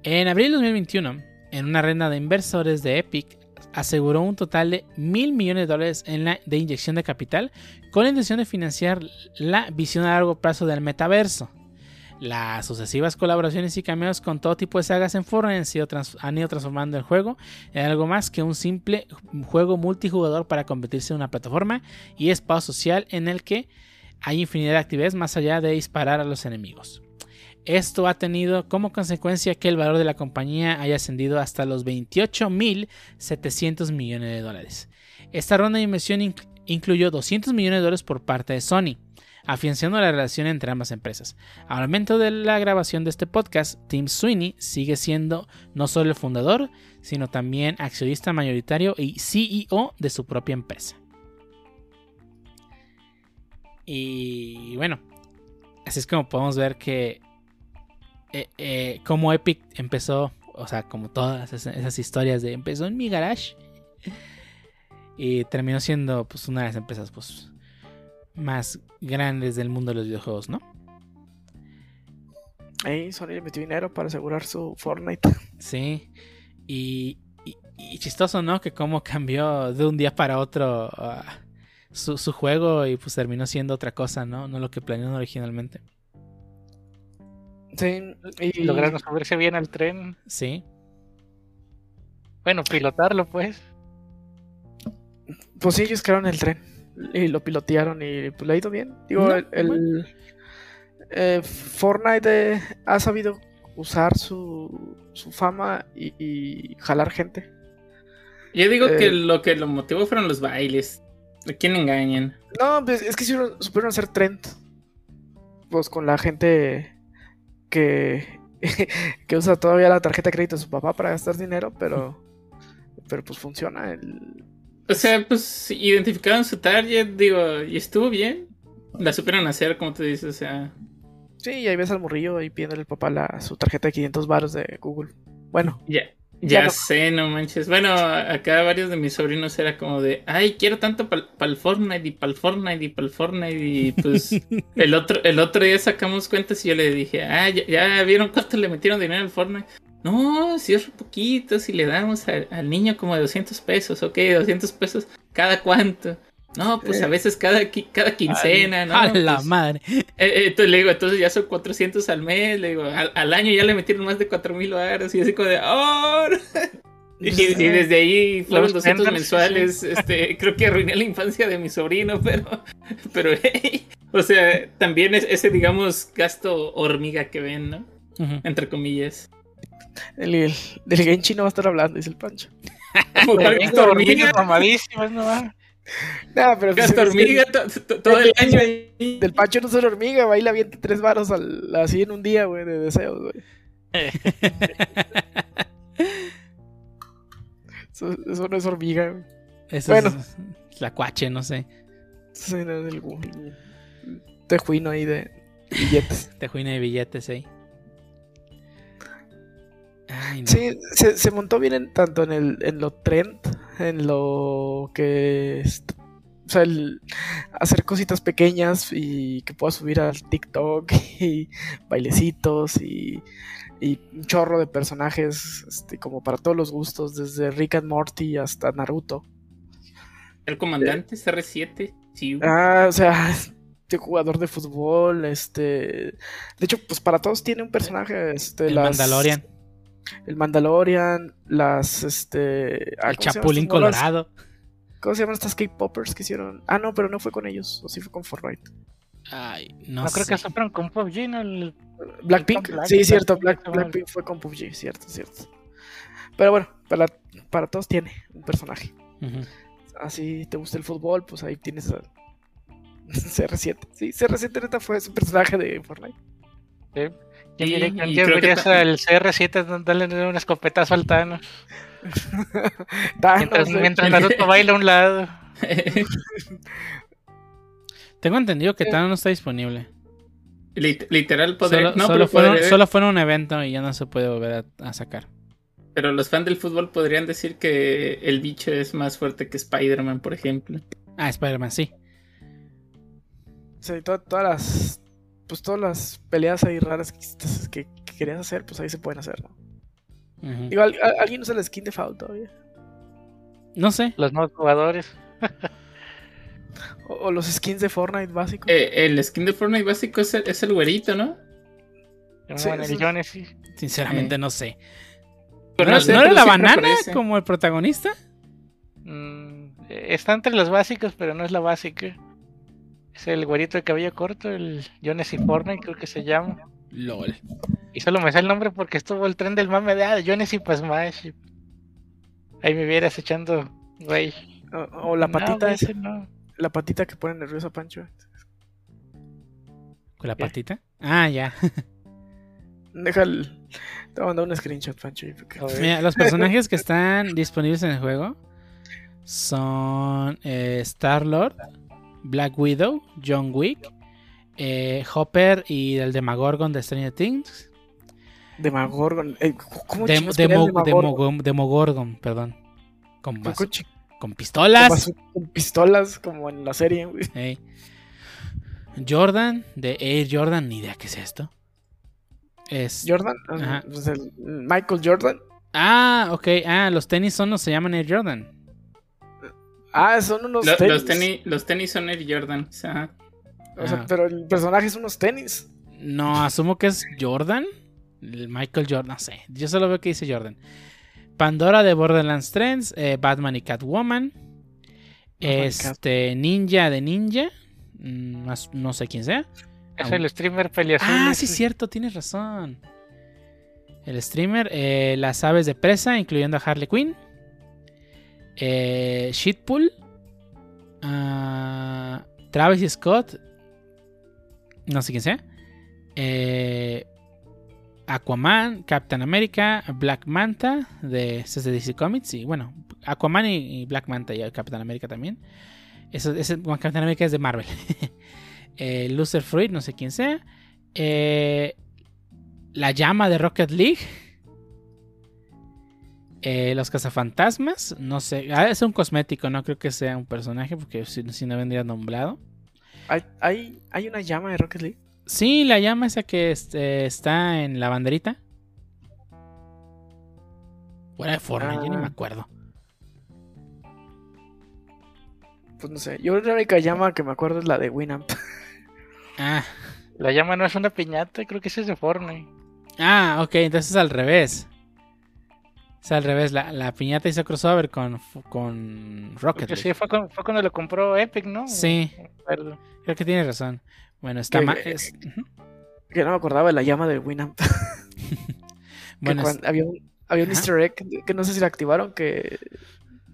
B: En abril de 2021, en una ronda de inversores de Epic, aseguró un total de mil millones de dólares en la, de inyección de capital con la intención de financiar la visión a largo plazo del metaverso. Las sucesivas colaboraciones y cameos con todo tipo de sagas en Fortnite han, han ido transformando el juego en algo más que un simple juego multijugador para convertirse en una plataforma y espacio social en el que hay infinidad de actividades más allá de disparar a los enemigos. Esto ha tenido como consecuencia que el valor de la compañía haya ascendido hasta los 28.700 millones de dólares. Esta ronda de inversión inc- incluyó 200 millones de dólares por parte de Sony, afianzando la relación entre ambas empresas. Al momento de la grabación de este podcast, Tim Sweeney sigue siendo no solo el fundador, sino también accionista mayoritario y CEO de su propia empresa. Y bueno, así es como podemos ver que eh, eh, como Epic empezó, o sea, como todas esas, historias de empezó en mi garage y terminó siendo pues una de las empresas pues más grandes del mundo de los videojuegos, ¿no?
E: Ahí Sony le metió dinero para asegurar su Fortnite.
B: Sí. Y, y- y chistoso, ¿no? Que cómo cambió de un día para otro ah, su, su juego y pues terminó siendo otra cosa, ¿no? No lo que planearon originalmente.
E: Sí, y
C: Lograron subirse bien al tren.
B: Sí.
C: Bueno, pilotarlo, pues.
E: pues sí, ellos crearon el tren y lo pilotearon y pues le ha ido bien. Digo,
B: No,
E: el, el- eh, Fortnite eh, ha sabido usar su, su fama y, y jalar gente.
D: Yo digo
E: Eh.
D: que lo que lo motivó fueron los bailes. ¿A quién engañan?
E: No, pues es que supieron, supieron hacer trend. Pues con la gente que, que usa todavía la tarjeta de crédito de su papá para gastar dinero, pero, pero pues funciona. El...
D: O sea, pues identificaron su target, digo, y estuvo bien. La supieron hacer, como tú dices, o sea.
E: Sí, y ahí ves al morrillo ahí pidiéndole al papá la, su tarjeta de 500 baros de Google. Bueno,
D: Ya,
E: Ya
D: sé, no manches. Bueno, acá varios de mis sobrinos era como de, ay, quiero tanto para el Fortnite y para el Fortnite y para el Fortnite. Y pues el otro, el otro día sacamos cuentas y yo le dije, ah, ya, ya vieron cuánto le metieron dinero al Fortnite. No, si es re poquito, si le damos al, al niño como de 200 pesos, ok, 200 pesos, ¿cada cuánto? No, pues a veces cada, cada quincena, ¿no?
B: a la
D: Pues,
B: madre.
D: eh, eh, entonces le digo, entonces ya son 400 al mes, le digo, al, al año ya le metieron más de 4000 baros y así como de, ¡oh! Y, y desde ahí fueron
C: Los
D: 200
C: tenders,
D: mensuales, este, creo que arruiné la infancia de mi sobrino, pero, pero, hey, o sea, también es ese, digamos, gasto hormiga que ven, ¿no? Entre comillas.
E: el, el, del Genchi no va a estar hablando, dice el Pancho.
D: Como gasto hormiga,
C: hormigas mamadísimas, ¿no? va?
E: Nah, pero que
D: hormiga to- to- todo el año ahí.
E: Del Pancho no es una hormiga, va y le avienta tres varos al, así en un día, güey, de deseos, güey. Eso, eso no es hormiga, güey.
B: Eso
E: Bueno.
B: es la cuache, no sé.
E: Sí, no, es el, el tejuino ahí de billetes.
B: Tejuina de billetes ahí. Ay, no.
E: Sí, se, se montó bien en, tanto en, el, en lo trend, en lo que... es- O sea, el hacer cositas pequeñas y que puedas subir al TikTok y bailecitos y, y un chorro de personajes este, como para todos los gustos, desde Rick and Morty hasta Naruto.
D: El comandante CR7. Sí.
E: Ah, o sea, este jugador de fútbol, este... De hecho, pues para todos tiene un personaje, este...
B: el
E: las-
B: Mandalorian.
E: El Mandalorian, las, este... ah,
B: El
E: ¿cómo se llaman
B: Chapulín? Colorado.
E: ¿Cómo se llaman estas K-Poppers que hicieron? Ah, no, pero no fue con ellos, o sí fue con Fortnite.
B: Ay, no,
C: No,
B: sé.
C: creo que se fueron con PUBG, ¿no? El-
E: Blackpink,
C: Black-
E: sí, cierto,
C: Black-
E: Black, Blackpink fue con PUBG, cierto, cierto. Pero bueno, para, para todos tiene un personaje.
B: Ujú.
E: Así te gusta el fútbol, pues ahí tienes a CR7. Sí, CR7 neta fue su personaje de Fortnite.
C: ¿sí? ¿Quién
D: Sí,
C: diría,
D: y creo que
C: al CR7 darle un escopetazo al Thanos?
E: Thanos,
C: Mientras, mientras Naruto baila a un lado.
B: Tengo entendido que Thanos no está disponible.
D: Lit- literal poder.
B: Solo,
D: no,
B: solo
D: pero,
B: fueron,
D: podría-
B: solo fueron un evento y ya no se puede volver a, a sacar.
D: pero los fans del fútbol podrían decir que el bicho es más fuerte que Spider-Man, por ejemplo.
B: Ah, Spider-Man, sí.
E: Sí, to- todas las. Pues todas las peleas ahí raras que, que- que querías hacer, pues ahí se pueden hacer, ¿no?
B: Ujú.
E: Digo, ¿al- al- ¿alguien usa el skin de Foul todavía?
B: No sé.
C: Los nuevos jugadores.
E: O, o los skins de Fortnite básicos.
D: Eh, el skin de Fortnite básico es el, es el güerito, ¿no?
E: Sí,
C: Bueno, el Johnny, sí.
B: Sinceramente
D: Eh.
B: no sé.
D: Pero
B: ¿No,
D: no sé,
B: no era la banana
D: aparece.
B: como el protagonista?
C: Mm, está entre los básicos, pero no es la básica. Es el güerito de cabello corto, el Johnny Fortnite, creo que se llama.
B: LOL.
C: Y solo me sé el nombre porque estuvo el tren del mame de ah, Johnny y Smash. Ahí me vieras echando, güey.
E: O, o la patita
C: ese no.
E: la patita que pone nervioso a Pancho.
B: ¿Con la
C: ¿Qué?
B: patita? Ah, ya.
E: Deja el. Te voy a mandar un screenshot, Pancho.
B: Mira, los personajes que están disponibles en el juego son eh, Star-Lord, Black Widow, John Wick, eh, Hopper y el Demogorgon de Stranger Things.
E: Demagorgon. eh, ¿Cómo
B: Dem- Demo-
E: Demagorgon?
B: Demo- Demogorgon, perdón. Con, pistolas.
E: con pistolas, como en la serie.
B: Jordan, de Air Jordan, ni idea qué es esto. Es...
E: Jordan,
B: Ajá.
E: el- Michael Jordan.
B: Ah, ok. Ah, los tenis son los se llaman Air Jordan.
E: Ah, son unos
D: Lo-
E: tenis.
D: los, tenis, los tenis son Air Jordan. o sea,
E: O sea,
B: Ah.
E: pero el personaje es unos tenis.
B: No, asumo que es Jordan. El Michael Jordan, no sé. Yo solo veo que dice Jordan. Pandora de Borderlands 3, eh, Batman y Catwoman. Este, Ninja de Ninja. mm, más- no sé quién sea.
C: Es el streamer peleazul.
B: Ah, sí,
C: ese.
B: cierto, tienes razón. El streamer, eh, las aves de presa, incluyendo a Harley Quinn. Eh, Shitpool. ah, Travis Scott. No sé quién sea. eh, Aquaman, Captain America, Black Manta de, ese es de DC Comics. Y bueno, Aquaman y, Black Manta y Captain America también. Eso, ese, Captain America es de Marvel. eh, Lucer Fruit, no sé quién sea. Eh, la llama de Rocket League. Eh, los cazafantasmas, no sé. Ah, es un cosmético, no creo que sea un personaje porque si, si no vendría nombrado.
E: ¿Hay, hay, hay una llama de Rocket League.
B: Sí, la llama esa que este, está en la banderita. Fuera de forma, yo ni me
E: Ah.
B: acuerdo.
E: Pues no sé. Yo la única llama que me acuerdo es la de Winamp.
B: Ah,
C: La llama no es una piñata, creo que ese es de Fortnite.
B: ah, ok, entonces es al revés. Es al revés, la, la piñata hizo crossover con, con Rocket League.
C: sí, fue, con- fue cuando lo compró Epic, ¿no?
B: Sí.
C: No.
B: Creo que tienes razón. Bueno, está
E: Que-
B: ma- es-.
E: Que no me acordaba de la llama de Winamp.
B: Bueno, es-
E: había un, había un easter egg que- que no sé si lo activaron que,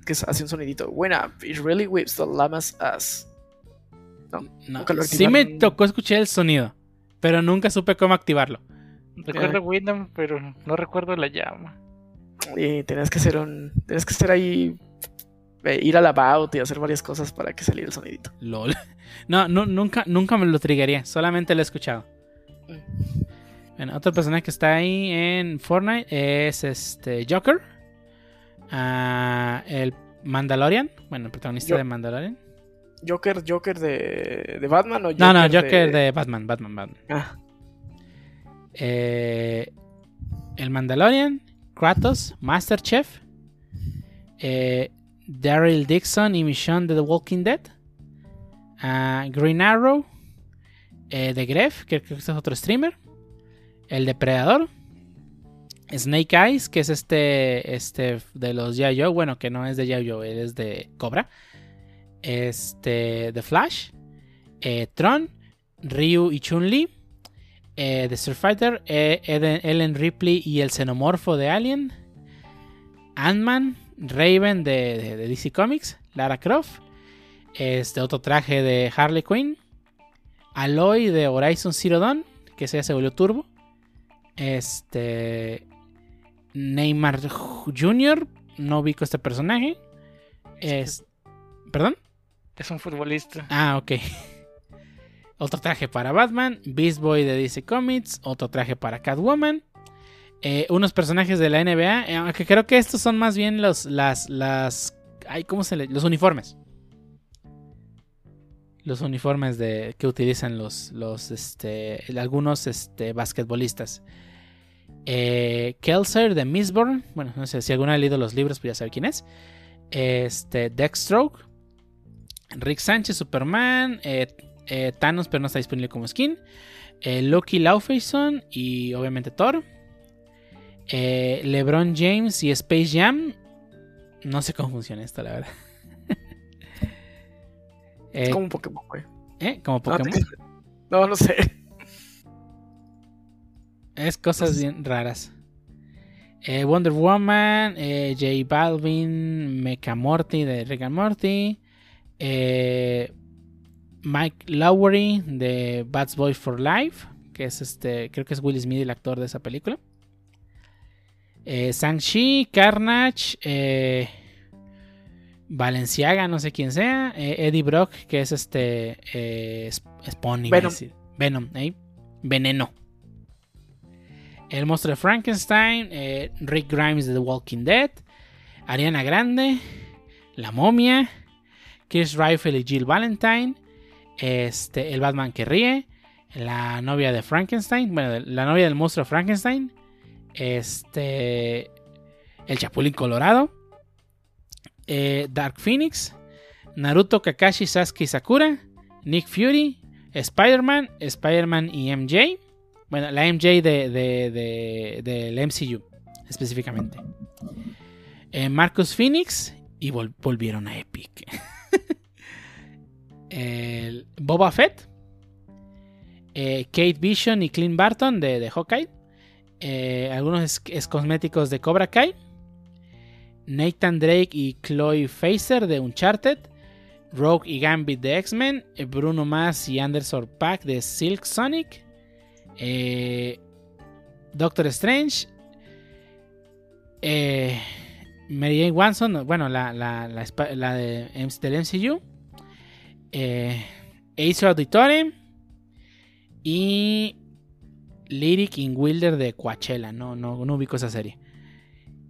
E: que hacía un sonidito. Winamp, it really whips the llama's ass.
B: no,
E: nunca lo
B: sí me tocó escuchar el sonido, pero nunca supe cómo activarlo.
C: Recuerdo Windham, pero no recuerdo la llama.
E: Y tenías que hacer un. Tenías que estar ahí. eh, ir al about y hacer varias cosas para que saliera el sonidito.
B: LOL. No, no, nunca, nunca me lo triggería. Solamente lo he escuchado. Bueno, otro personaje que está ahí en Fortnite es este Joker. Ah, el Mandalorian. Bueno, el protagonista
E: Yo-
B: de Mandalorian.
E: Joker, Joker de, de Batman o
B: No, no, Joker de Batman, Batman, Batman.
E: Ah,
B: Eh, el Mandalorian, Kratos, Masterchef, eh, Daryl Dixon y Michonne de The Walking Dead, ah, Green Arrow, eh, The Gref, que creo que este es otro streamer, el Depredador, Snake Eyes, que es este, este de los Yayo, bueno, que no es de Yayo, él es de Cobra, este, The Flash, eh, Tron, Ryu y Chun-Li, eh, The Starfighter, eh, Eden- Ellen Ripley y el xenomorfo de Alien, Ant-Man, Raven de, de- de DC Comics, Lara Croft, este otro traje de Harley Quinn, Aloy de Horizon Zero Dawn, que ese ya se volvió turbo, este Neymar Jr., no ubico este personaje, es, ¿perdón?
C: Es un futbolista.
B: Ah, ok. Otro traje para Batman, Beast Boy de DC Comics, otro traje para Catwoman, eh, unos personajes de la NBA, eh, aunque creo que estos son más bien los, las, las, ¿cómo se le, los uniformes, los uniformes de que utilizan los, los, este, algunos, este, basquetbolistas. Eh, Kelser de Mistborn, bueno, no sé si alguno ha leído los libros, pues ya sabe quién es. Este, Deathstroke, Rick Sánchez, Superman, eh, Thanos, pero no está disponible como skin. eh, Loki Laufeyson y obviamente Thor. eh, LeBron James y Space Jam. No sé cómo funciona esto, la verdad.
E: Es como un Pokémon, güey.
B: ¿eh? Como Pokémon.
E: No, no sé.
B: Es cosas bien raras. Eh, Wonder Woman, eh, J Balvin, Mecha Morty de Rick and Morty, eh, Mike Lowry de Bad Boy for Life, que es este, creo que es Will Smith el actor de esa película. Eh, Shang-Chi, Carnage, eh, Valenciaga, no sé quién sea, eh, Eddie Brock, que es este, eh, Sp- Spawn, iba a
E: Venom.
B: Venom, ¿eh? Veneno. El monstruo de Frankenstein, Rick Grimes de The Walking Dead, Ariana Grande, La Momia, Chris Rifle y Jill Valentine, este, el Batman que ríe, la novia de Frankenstein, bueno, la novia del monstruo Frankenstein, este, el Chapulín Colorado, eh, Dark Phoenix, Naruto, Kakashi, Sasuke Sakura, Nick Fury, Spider-Man, Spider-Man y MJ. Bueno, la MJ de, de- de- del MCU, específicamente. Eh, Marcus Phoenix y vol- volvieron a Epic. Boba Fett. eh, Kate Vision y Clint Barton de, Hawkeye. eh, algunos cosméticos de Cobra Kai. Nathan Drake y Chloe Facer de Uncharted. Rogue y Gambit de X-Men. eh, Bruno Mars y Anderson Pack de Silk Sonic. Doctor Strange. eh, Mary Jane Watson, bueno, la, la, la, de, MCU. Eh, Ace Auditore. Y Lyric in Wilder de Coachella. No, no, no ubico esa serie.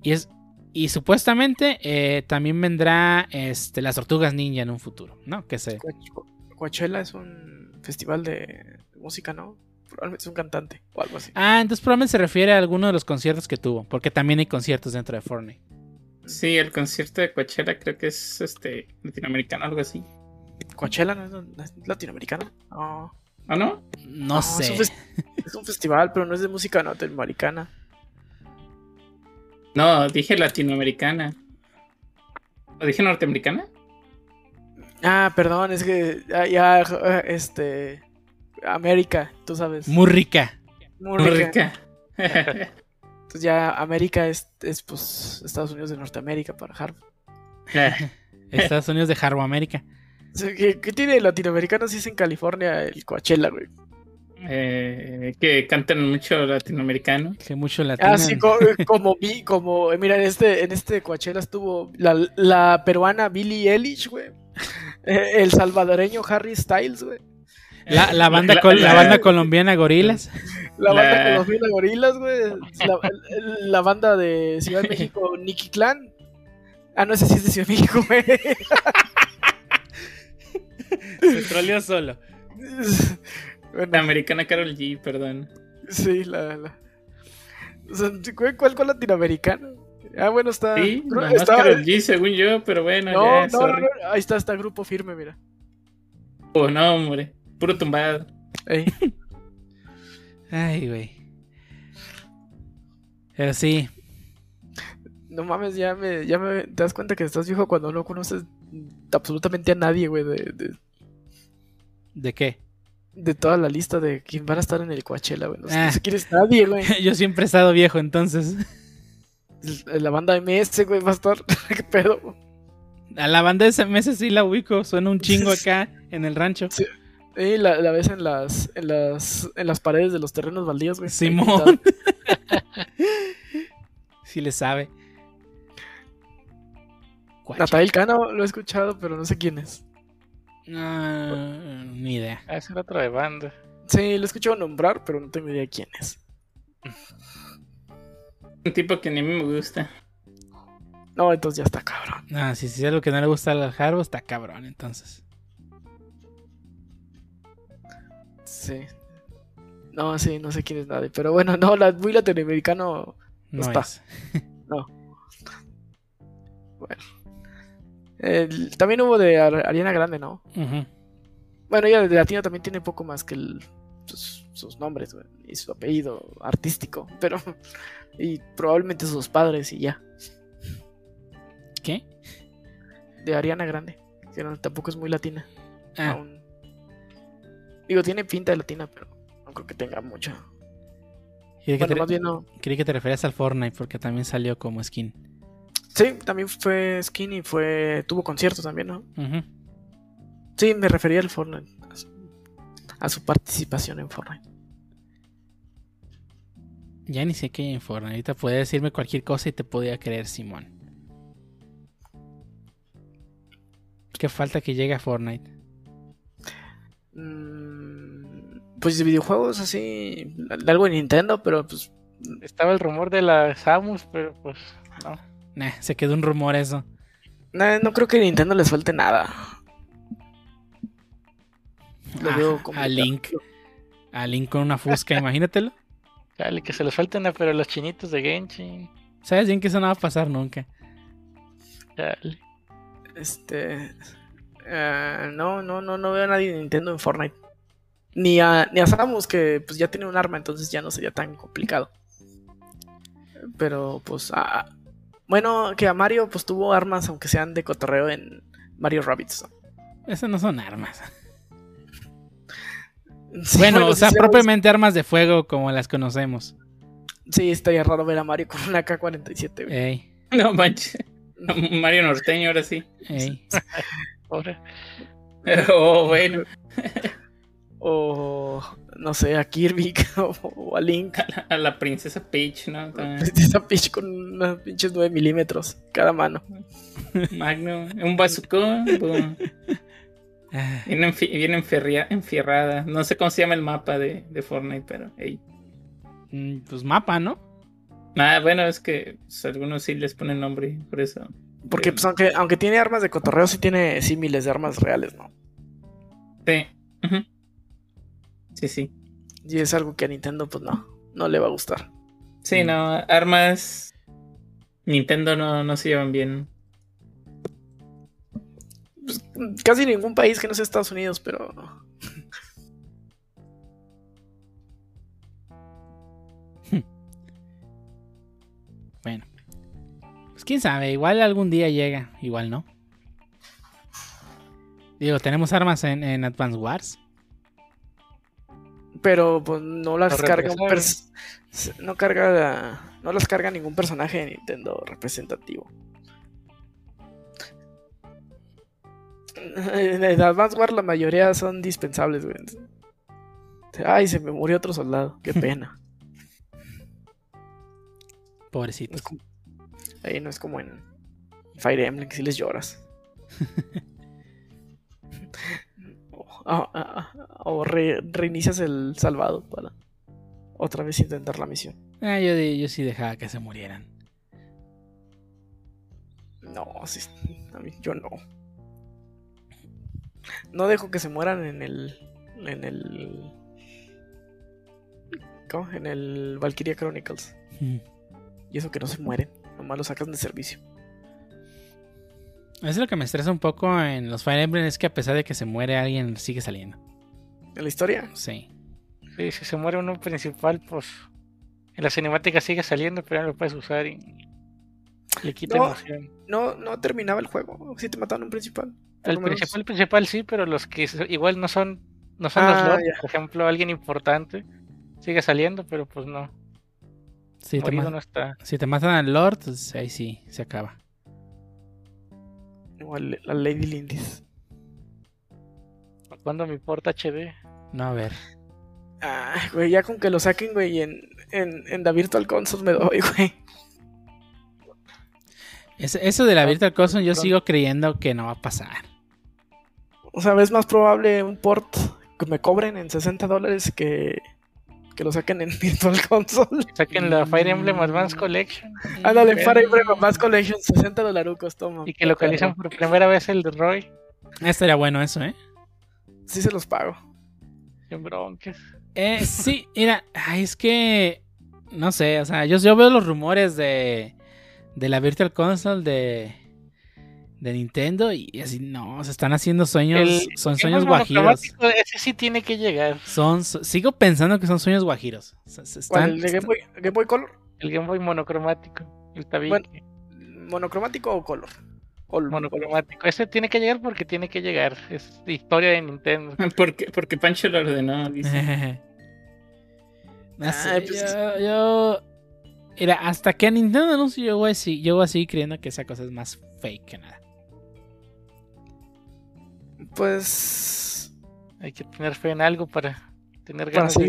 B: Y es. Y supuestamente eh, también vendrá este, las tortugas ninja en un futuro, ¿no? Que se.
E: Coach- Coachella es un festival de música, ¿no? Probablemente es un cantante o algo así.
B: Ah, entonces probablemente se refiere a alguno de los conciertos que tuvo. Porque también hay conciertos dentro de Fortnite.
D: Sí, el concierto de Coachella creo que es este latinoamericano, algo así.
E: Coachella no es, no es latinoamericano. No.
D: ¿O no?
B: No,
E: Es
B: sé.
E: un, es un festival, pero no es de música norteamericana.
D: No, dije latinoamericana. ¿O dije norteamericana?
E: Ah, perdón, es que ya, ya, este América, tú sabes.
B: Muy rica.
E: Muy
D: Muy
E: rica.
D: rica.
E: Entonces ya América es, es pues Estados Unidos de Norteamérica para Harvard.
B: Estados Unidos de Harbo América.
E: ¿Qué, qué tiene latinoamericano si es en California el Coachella, güey?
D: Eh, que cantan mucho latinoamericano.
B: Que mucho latino.
E: Ah, sí, co- como vi, como, eh, mira, en este, en este Coachella estuvo la, la peruana Billie Eilish, güey. Eh, El salvadoreño Harry Styles, güey.
B: La, la banda
D: La-
B: col- la
D: la-
B: banda colombiana Gorilas.
E: La
D: La-
E: banda colombiana Gorilas, güey. La, la banda de Ciudad de México, Nicky Clan. Ah, no, ese sí es de Ciudad de México, güey.
B: Se troleó solo.
D: La americana Carol G, perdón.
E: sí, la. la... O sea, ¿cuál, cuál, cuál latinoamericano? Ah, bueno, está.
D: Sí, nomás
E: está-
D: Carol G, según yo, pero bueno,
E: No,
D: ya,
E: no, no,
D: sorry.
E: no, ahí está, está grupo firme, mira.
D: Oh, no, hombre. Puro tumbado.
E: Ey.
B: Ay, güey. Pero sí.
E: No mames, ya me, ya me te das cuenta que estás viejo cuando no conoces absolutamente a nadie, güey, de, de,
B: ¿De qué?
E: de toda la lista de quién van a estar en el Coachella, güey. No,
B: Ah.
E: no sé quién es nadie, güey.
B: Yo siempre he estado viejo, entonces.
E: La banda MS, güey, va a estar. ¿Qué pedo?
B: A la banda de SMS sí la ubico. Suena un chingo acá en el rancho.
E: Y la, la ves en las, en las en las paredes de los terrenos baldíos, güey.
B: Simón. sí le sabe. Guacha.
E: Natalia Cano lo he escuchado, pero no sé quién es.
B: No, ni idea.
C: Ah, ese era otro de banda.
E: Sí, lo he escuchado nombrar, pero no tengo idea quién es.
D: Un tipo que ni a mí me gusta.
E: No, entonces ya está cabrón.
B: Ah, si si es algo que no le gusta al Harbo, está cabrón, entonces.
E: Sí. No, sí, no sé quién es nadie. Pero bueno, no, la, muy latinoamericano.
B: No
E: Está.
B: es.
E: El- también hubo de Ar- Ariana Grande, ¿no? Bueno, ella de latino también tiene poco más que el- sus, sus nombres y su apellido artístico, pero y probablemente sus padres y ya.
B: ¿Qué?
E: De Ariana Grande, que no- tampoco es muy latina.
B: Ah,
E: aún. Digo, tiene pinta de latina, pero no creo que tenga mucho.
B: creí que,
E: Bueno,
B: te,
E: más bien no.
B: creí que te referías al Fortnite porque también salió como skin.
E: Sí, también fue skinny, fue tuvo conciertos también, ¿no? Sí, me refería al Fortnite, a su, a su participación en Fortnite.
B: Ya ni sé qué hay en Fortnite. Ahorita podía decirme cualquier cosa y te podía creer, Simón. ¿Qué falta que llegue a Fortnite?
E: Mm, pues de videojuegos así, algo de Nintendo, pero pues
C: Estaba el rumor de la Samus, pero pues no.
B: Nah, se quedó un rumor eso.
E: no, no creo que a Nintendo les falte nada. Lo
B: Ah,
E: veo
B: a
E: complicado.
B: Link. A Link con una fusca, imagínatelo.
C: Dale, que se les falten pero los chinitos de Genshin.
B: ¿Sabes bien que eso no va a pasar nunca?
C: Dale.
E: Este. eh, no, no, no, no veo a nadie de Nintendo en Fortnite. Ni a, ni a Samus, que pues ya tiene un arma, entonces ya no sería tan complicado. Pero pues. a- bueno, que a Mario pues tuvo armas, aunque sean de cotorreo en Mario Rabbids. ¿no?
B: Esas no son armas.
E: Sí,
B: Bueno, o sea,
E: sí,
B: propiamente armas de fuego como las conocemos.
E: Sí, estaría raro ver a Mario con una K-47. güey.
B: Ey,
D: No manches. Mario Norteño, ahora sí.
B: ey.
C: Pobre.
D: Oh, bueno.
E: O no sé, a Kirby o, a Link.
D: A la princesa Peach, ¿no? También.
E: Esa pitch con unos pinches 9 milímetros cada mano.
D: Magnum. Un bazucón. boom. Viene, enfi- viene enferria- enfierrada. No sé cómo se llama el mapa de, de Fortnite, pero. Hey.
B: mm, Pues mapa, ¿no?
D: Ah, bueno, es que pues, algunos sí les ponen nombre, por eso.
E: Porque pues aunque, aunque tiene armas de cotorreo, sí tiene sí miles de armas reales, ¿no?
D: Sí. Ujú. Sí, sí.
E: Y es algo que a Nintendo pues no, no le va a gustar.
D: Sí, no, armas. Nintendo no, no se llevan bien.
E: Pues, casi ningún país que no sea Estados Unidos, pero...
B: Bueno. Pues quién sabe, igual algún día llega, igual no. Digo, tenemos armas en, en Advance Wars.
E: Pero pues no las carga un no carga no las carga ningún personaje de Nintendo representativo. En Advance Wars la mayoría son dispensables, güey. Ay, se me murió otro soldado. Qué pena.
B: Pobrecito.
E: No es como- ahí no es como en Fire Emblem, que si les lloras. o o re- reinicias el salvado para otra vez intentar la misión.
B: Ah, yo, yo sí dejaba que se murieran.
E: No, sí, a mí, yo no. No dejo que se mueran en el. En el. ¿Cómo? En el Valkyria Chronicles.
B: Mm.
E: Y eso que no se mueren. Nomás lo sacan de servicio.
B: Eso es lo que me estresa un poco en los Fire Emblem, es que a pesar de que se muere alguien, sigue saliendo.
E: En la historia.
B: Sí.
C: Sí, si se muere uno principal, pues en la cinemática sigue saliendo, pero no lo puedes usar y le quita
E: No.
C: emoción.
E: No, no terminaba el juego. Si te mataron un principal.
C: El
E: lo menos-
C: principal, principal sí, pero los que igual no son, no son
E: Ah,
C: los lords,
E: ya.
C: por ejemplo, alguien importante sigue saliendo, pero pues no,
B: Si te,
C: morido no está.
B: si te matan al Lord, pues ahí sí, se acaba.
E: Igual la Lady Lindis.
C: Cuando mi porta HD?
B: No, a ver.
E: Ah, güey, ya con que lo saquen, güey, en, en, en la Virtual Console me doy, güey.
B: Eso, eso de la Virtual Console, yo sigo creyendo que no va a pasar.
E: O sea, es más probable un port que me cobren en 60 dólares que, que lo saquen en Virtual Console.
C: Saquen la Fire Emblem. Advance Collection
E: Ándale, Fire Emblem Advance Collection, 60 dolarucos, toma.
C: y que localizan por primera vez el de Roy
B: Ah, Estaría bueno eso, ¿eh?
E: Sí se los pago.
C: en bronques.
B: Eh, sí, mira, ay, es que no sé, o sea, yo, yo veo los rumores de, de la Virtual Console de, de Nintendo y así, no, se están haciendo sueños,
C: El
B: son sueños guajiros.
C: Ese sí tiene que llegar.
B: Son, sigo pensando que son sueños guajiros. Se
E: ¿El de Game Boy, Game Boy Color?
C: El Game Boy monocromático. El tabique
E: Bueno. ¿Monocromático o Color? O el-
C: monocromático. Ese tiene que llegar porque tiene que llegar. Es historia de Nintendo.
D: Porque, porque Pancho lo ordenó, dice.
B: no sé,
E: Ay, pues-
B: yo, yo- Mira, hasta que a Nintendo anunció, yo voy, a seguir- yo voy a seguir creyendo que esa cosa es más fake que nada.
E: Pues.
C: Hay que tener fe en algo para tener
E: Para
C: ganas de.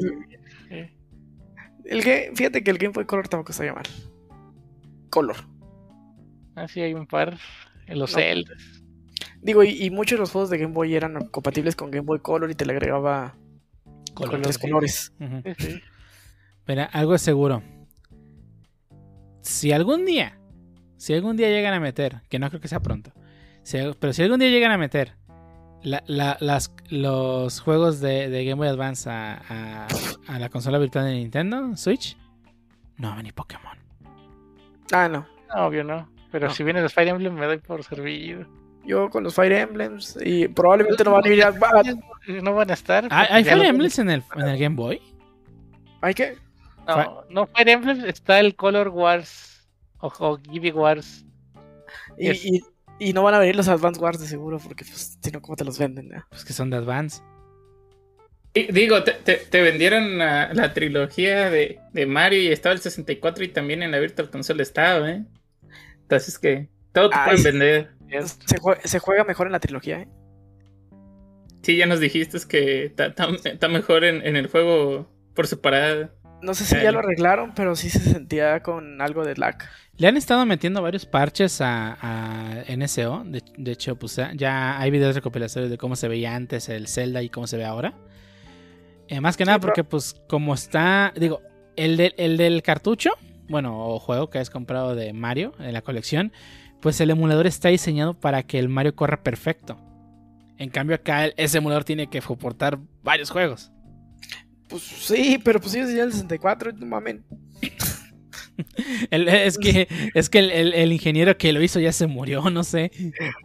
C: Eh,
E: El que, fíjate que el Game Boy Color tampoco estaría mal. Color.
C: Así hay un par. En los
E: No. Digo, y, y muchos de los juegos de Game Boy eran compatibles con Game Boy Color y te le agregaba
B: Color.
E: tres colores.
C: Sí.
B: Mira, algo es seguro. Si algún día, si algún día llegan a meter, que no creo que sea pronto, si- pero si algún día llegan a meter la- la- las- los juegos de, de Game Boy Advance a, a- a la consola virtual de Nintendo, Switch, no va a venir Pokémon.
E: Ah, no.
C: No, obvio no. Pero
E: No.
C: si vienes de Fire Emblem me doy por servido.
E: Yo con los Fire Emblems y probablemente no van a ir a...
C: No van a estar.
B: ¿Hay, Fire Emblems en el, en el Game Boy?
E: ¿Hay que?
C: No, no Fire Emblem, está el Color Wars o, o Gibi Wars.
E: Y, y, y no van a venir los Advance Wars de seguro porque pues, si no, ¿cómo te los venden? eh?
B: Pues que son de Advance.
D: Y Digo, te, te- te vendieron la, la trilogía de, de Mario y estaba el 64 y también en la Virtual Console estaba, ¿eh? Entonces que todo te
E: Ay,
D: pueden vender.
E: Se, jue- se juega mejor en la trilogía, ¿eh?
D: Sí, ya nos dijiste que está, mejor en, en el juego por separado.
E: No sé si ya lo arreglaron, pero sí se sentía con algo de lag.
B: Le han estado metiendo varios parches a, a NSO. De, de hecho, pues ya- hay videos recopilatorios de cómo se veía antes el Zelda y cómo se ve ahora. Eh, más que
E: Sí,
B: nada porque, pues, como está. Digo, el, del- el del cartucho, bueno, o juego que has comprado de Mario en la colección, pues el emulador está diseñado para que el Mario corra perfecto. En cambio, acá el- ese emulador tiene que soportar varios juegos.
E: Pues sí, pero pues ellos ya el 64, no mamen.
B: El- es que, es que el, el- el ingeniero que lo hizo ya se murió, no sé.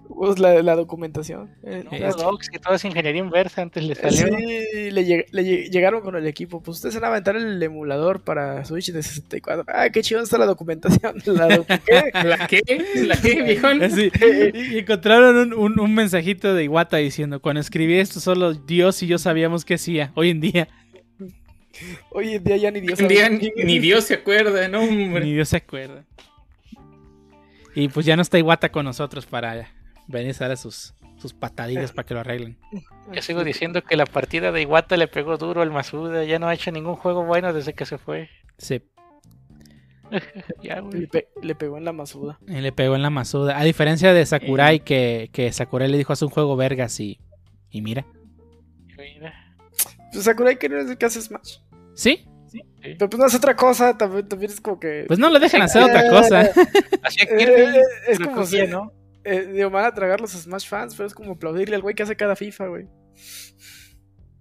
E: Pues la, la documentación. eh,
C: No,
B: Eh,
C: los docs, que todo es ingeniería inversa, antes le salió.
E: Sí, le, lleg- le lleg- llegaron con el equipo. Pues ustedes van a aventar el emulador para Switch de 64. Ah, qué chido está la documentación. La ¿qué?
D: ¿La qué? ¿La qué, viejón?
B: Así, y encontraron un, un- un mensajito de Iwata diciendo, cuando escribí esto solo Dios y yo sabíamos qué hacía. Hoy en día
E: Hoy en día ya ni Dios
D: día
E: quién
D: ni, Dios se acuerda, ¿no? hombre?
B: ni Dios se acuerda. Y pues ya no está Iwata con nosotros para venir a dar sus, sus patadillas para que lo arreglen.
C: Yo sigo diciendo que la partida de Iwata le pegó duro al Masuda. Ya no ha hecho ningún juego bueno desde que se fue.
B: Sí,
C: Ya, güey.
E: Le, pe- le pegó en la masuda.
B: y le pegó en la masuda. A diferencia de Sakurai, que, que Sakurai le dijo hace un juego vergas y, y. Mira.
E: Pues Sakurai que no es el que hace Smash.
B: Sí,
E: Pero pues no es otra cosa, también, también es como que.
B: pues no lo dejan hacer otra cosa.
C: Hacía
E: Eh,
C: Kirby.
E: eh, es como si,
C: ¿no?
E: eh, digo, van a tragar los Smash fans, pero es como aplaudirle al güey que hace cada FIFA, güey.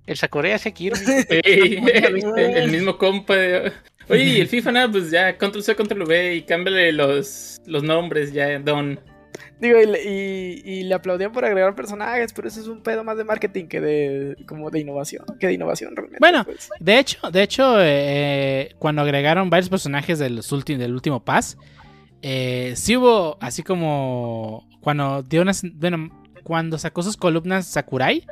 C: El Sakurai hacía Kirby.
D: El, el mismo compa. de- Oye, y el FIFA nada, pues ya, control C, control V y cámbiale los, los nombres ya, Don.
E: Digo, y, le- y, y le aplaudían por agregar personajes, pero eso es un pedo más de marketing que de como de innovación, que de innovación realmente.
B: Bueno.
E: pues.
B: De hecho, de hecho eh, cuando agregaron varios personajes de los ulti- del último pass, eh, sí hubo así como cuando dio unas, bueno, cuando sacó sus columnas Sakurai,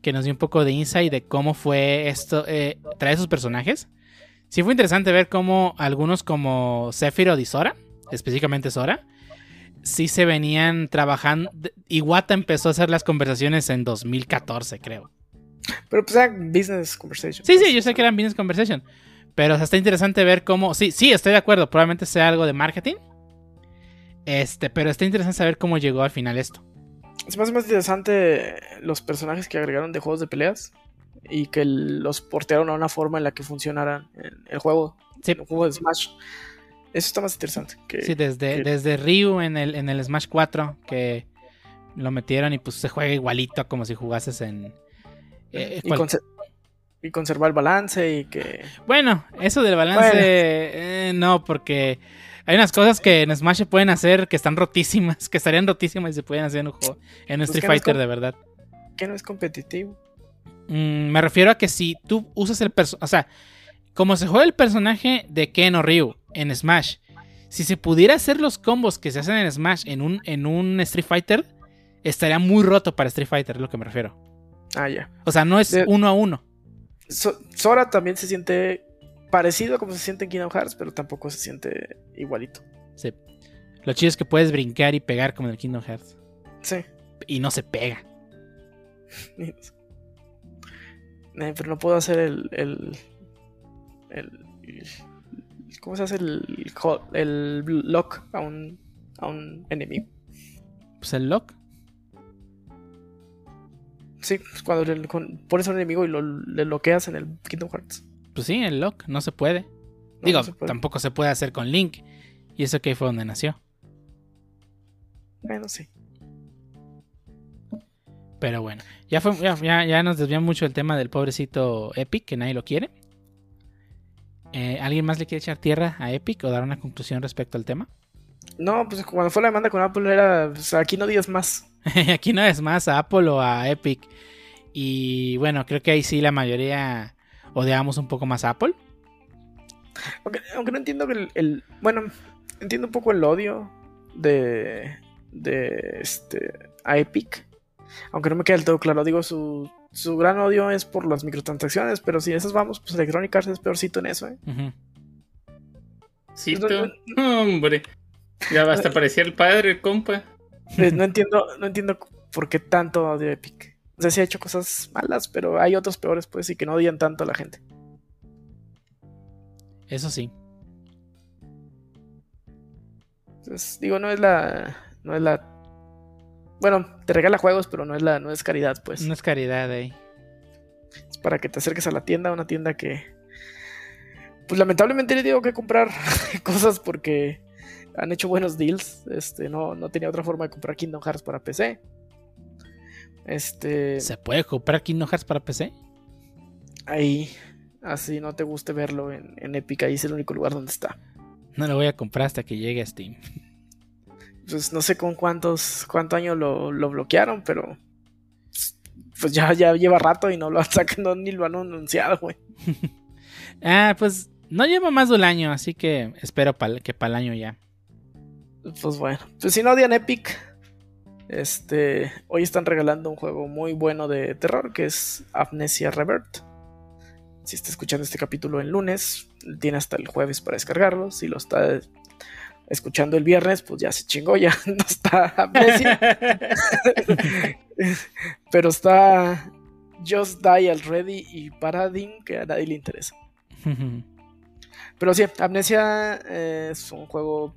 B: que nos dio un poco de insight de cómo fue esto, eh, traer esos personajes. Sí fue interesante ver cómo algunos como Sephiroth y Sora, específicamente Sora, sí se venían trabajando. Iwata empezó a hacer las conversaciones en 2014, creo.
E: Pero pues era business conversation.
B: Sí,
E: pues,
B: sí, yo sé que eran business conversation. Pero o sea, está interesante ver cómo. Sí, sí, estoy de acuerdo. Probablemente sea algo de marketing. Este, pero está interesante saber cómo llegó al final esto.
E: Es más, más interesante los personajes que agregaron de juegos de peleas y que los portearon a una forma en la que funcionaran en el juego,
B: Sí,
E: en el juego de Smash. Eso está más interesante. Que,
B: sí desde,
E: que-
B: desde Ryu en el, en el Smash 4, que lo metieron y pues se juega igualito como si jugases en. eh,
E: y,
B: cual-
E: conser- y conservar el balance y que...
B: Bueno, eso del balance.
E: Bueno.
B: eh, no, porque hay unas cosas que en Smash se pueden hacer que están rotísimas, que estarían rotísimas y se pueden hacer en un juego, en un
E: Pues
B: Street Fighter de verdad.
E: que no es competitivo.
B: Mm, me refiero a que si tú usas el personaje. O sea, como se juega el personaje de Ken o Ryu en Smash, si se pudiera hacer los combos que se hacen en Smash en un, en un Street Fighter, estaría muy roto para Street Fighter, es lo que me refiero.
E: Ah, ya.
B: O sea, no es
E: De-
B: uno a uno.
E: So- Sora también se siente parecido a como se siente en Kingdom Hearts, pero tampoco se siente igualito.
B: Sí. Lo chido es que puedes brincar y pegar como en el Kingdom Hearts.
E: Sí.
B: Y no se pega.
E: Eh, pero no puedo hacer el, el, el- ¿Cómo se hace el, el lock a un, a un enemigo?
B: Pues el lock.
E: Sí, pues cuando le, con- pones a un enemigo y lo, le bloqueas en el Kingdom Hearts.
B: Pues sí, el lock. No se puede.
E: No,
B: Digo,
E: no se puede.
B: tampoco se puede hacer con Link. Y eso que fue donde nació.
E: Bueno, sí.
B: Pero bueno, ya, fue, ya, ya, nos desviamos mucho del tema del pobrecito Epic, que nadie lo quiere. Eh, ¿Alguien más le quiere echar tierra a Epic o dar una conclusión respecto al tema?
E: No, pues cuando fue la demanda con Apple era, pues, aquí no digas más.
B: Aquí no es más a Apple o a Epic. Y bueno, creo que ahí sí la mayoría odiamos un poco más a Apple.
E: Aunque, aunque no entiendo que el, el- Bueno, entiendo un poco el odio de. de este. a Epic. Aunque no me queda del todo claro. Digo, su, su gran odio es por las microtransacciones. Pero si esas vamos, pues Electronic Arts es peorcito en eso, ¿eh?
B: Ujú.
D: Cito. Hombre. Ya hasta parecía el padre, el compa.
E: Pues, no entiendo, no entiendo por qué tanto odio a Epic. O sea, sí ha hecho cosas malas, pero hay otros peores, pues, y que no odian tanto a la gente.
B: Eso sí.
E: Entonces, digo, no es la. No es la. Bueno, te regala juegos, pero no es la, no es caridad, pues.
B: No es caridad ahí.
E: Es para que te acerques a la tienda, una tienda que. Pues lamentablemente le digo que comprar cosas porque han hecho buenos deals. Este, no, no tenía otra forma de comprar Kingdom Hearts para PC. Este.
B: ¿Se puede comprar Kingdom Hearts para PC?
E: Ahí. Así no te guste verlo en, en Epic, ahí es el único lugar donde está.
B: No lo voy a comprar hasta que llegue a Steam.
E: Pues no sé con cuántos, cuánto año lo, lo bloquearon, pero. Pues ya, ya lleva rato y no lo han sacado ni lo han anunciado, güey.
B: Ah, pues no lleva más de un año, así que espero que para el año ya.
E: Pues bueno, pues si no odian Epic, este, hoy están regalando un juego muy bueno de terror que es Amnesia Revert. Si está escuchando este capítulo el lunes, tiene hasta el jueves para descargarlo. Si lo está escuchando el viernes, pues ya se chingó, ya no está Amnesia. Pero está Just Die Already y Paradigm, que a nadie le interesa. Pero sí, Amnesia eh, es un juego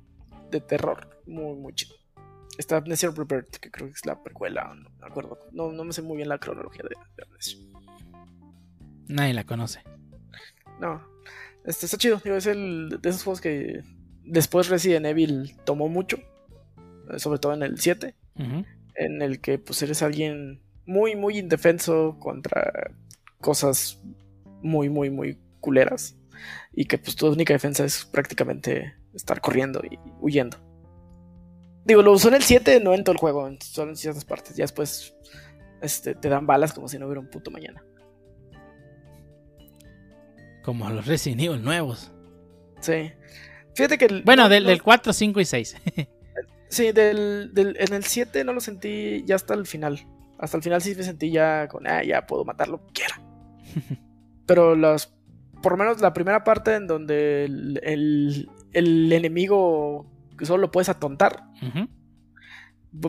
E: de terror muy, muy chido. Está Amnesia Rebirth, que creo que es la precuela, no me acuerdo. No, no me sé muy bien la cronología de, de Amnesia.
B: Nadie la conoce.
E: No, este está chido. Digo, es el de esos juegos que después Resident Evil tomó mucho, eh, sobre todo en el 7,
B: Ujú.
E: en el que pues eres alguien muy, muy indefenso contra cosas muy, muy, muy culeras y que pues tu única defensa es prácticamente estar corriendo y huyendo. Digo, lo usó en el 7, no en todo el juego, solo en ciertas partes. Ya después este, te dan balas como si no hubiera un puto mañana.
B: Como los Resident Evil nuevos.
E: Sí. Fíjate que... el-
B: Bueno,
E: no-
B: del,
E: no-
B: del 4, 5 y 6.
E: Sí, del, del- en el 7 no lo sentí ya hasta el final. Hasta el final sí me sentí ya con, ah, ya puedo matar lo que quiera. Pero los, por lo menos la primera parte en donde el, el- el enemigo solo lo puedes atontar,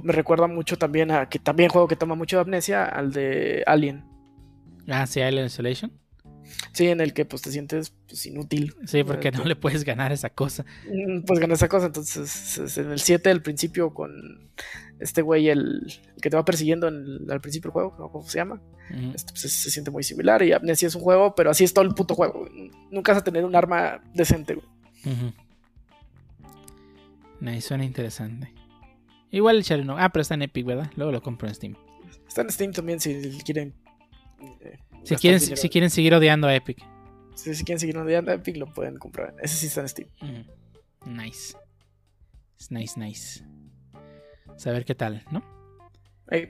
E: me recuerda mucho también a que también juego que toma mucho de amnesia, al de Alien.
B: Ah, sí, Alien Isolation.
E: Sí, en el que pues te sientes pues, inútil.
B: Sí, porque no le puedes ganar esa cosa.
E: Mm, Pues gané esa cosa, entonces es en el 7 al principio con este güey, el, el que te va persiguiendo en el- al principio del juego, no cómo se llama. Este, pues, se, siente muy similar y Amnesia es un juego, pero así es todo el puto juego. Nunca vas a tener un arma decente. güey.
B: Nice, suena interesante. Igual el Shadow no. Ah, pero está en Epic, ¿verdad? Luego lo compro en Steam.
E: Está en Steam también si quieren. eh,
B: Si quieren,
E: dinero.
B: si quieren seguir odiando a Epic.
E: Si, si quieren seguir odiando a Epic, lo pueden comprar. Ese sí está en Steam.
B: Nice. Es nice, nice. Saber qué tal, ¿no?
E: Ey,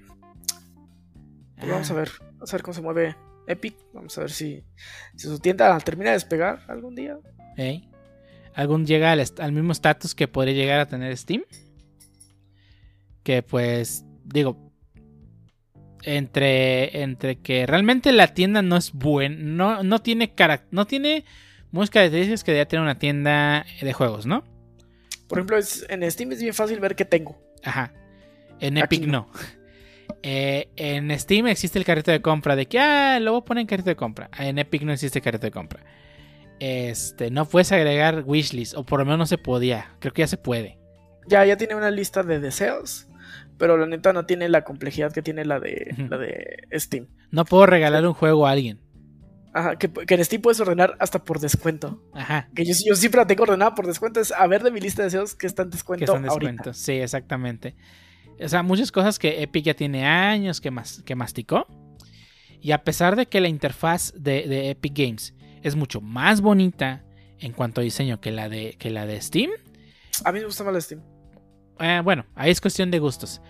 E: pues vamos a
B: Ah,
E: ver. Vamos a ver cómo se mueve Epic. Vamos a ver si, si su tienda termina de despegar algún día.
B: ey. ¿Algún llega al, al mismo estatus que podría llegar a tener Steam? Que pues, digo, entre, entre que realmente la tienda no es buena, no, no tiene carac- no tiene muchas características que debería tener una tienda de juegos, ¿no?
E: Por ejemplo, es- en Steam es bien fácil ver qué tengo.
B: Ajá. En
E: Aquí
B: Epic no. Eh, en Steam existe el carrito de compra de que, ah, lo voy a poner en carrito de compra. En Epic no existe carrito de compra. Este, no puedes agregar wishlist, o por lo menos no se podía. Creo que ya se puede.
E: Ya, ya tiene una lista de deseos. Pero la neta no tiene la complejidad que tiene la de, la de Steam.
B: No puedo regalar un juego a alguien.
E: Ajá, que, que en Steam puedes ordenar hasta por descuento.
B: Ajá.
E: Que yo, yo siempre la tengo ordenada por descuento. Es a ver de mi lista de deseos que está en
B: Que
E: descuento
B: están en
E: ahorita.
B: descuento. Sí, exactamente. O sea, muchas cosas que Epic ya tiene años que, mas- que masticó. Y a pesar de que la interfaz de, de Epic Games es mucho más bonita en cuanto a diseño que la de, que la de Steam,
E: A mí me gusta más la Steam.
B: Eh, bueno, ahí es cuestión de gustos.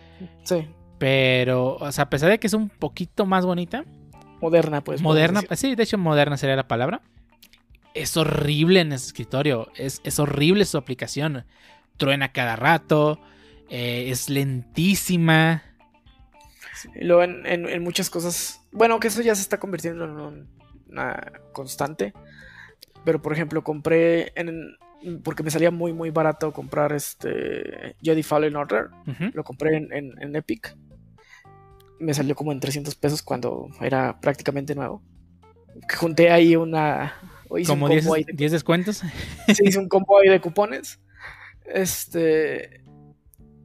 E: Sí.
B: Pero, o sea, a pesar de que es un poquito más bonita,
E: Moderna, pues.
B: moderna, sí, de hecho moderna sería la palabra. Es horrible en ese escritorio, es, es horrible su aplicación. Truena cada rato, eh, es lentísima.
E: Y luego en, en- en muchas cosas. Bueno, que eso ya se está convirtiendo en un- una constante. Pero por ejemplo, compré en. Porque me salía muy, muy barato comprar este Jedi Fallen Order. Lo compré en, en- en Epic. Me salió como en 300 pesos cuando era prácticamente nuevo. Junté ahí una. hice un
B: Como 10,
E: combo ahí de
B: 10 descuentos.
E: se hizo un combo ahí de cupones. Este.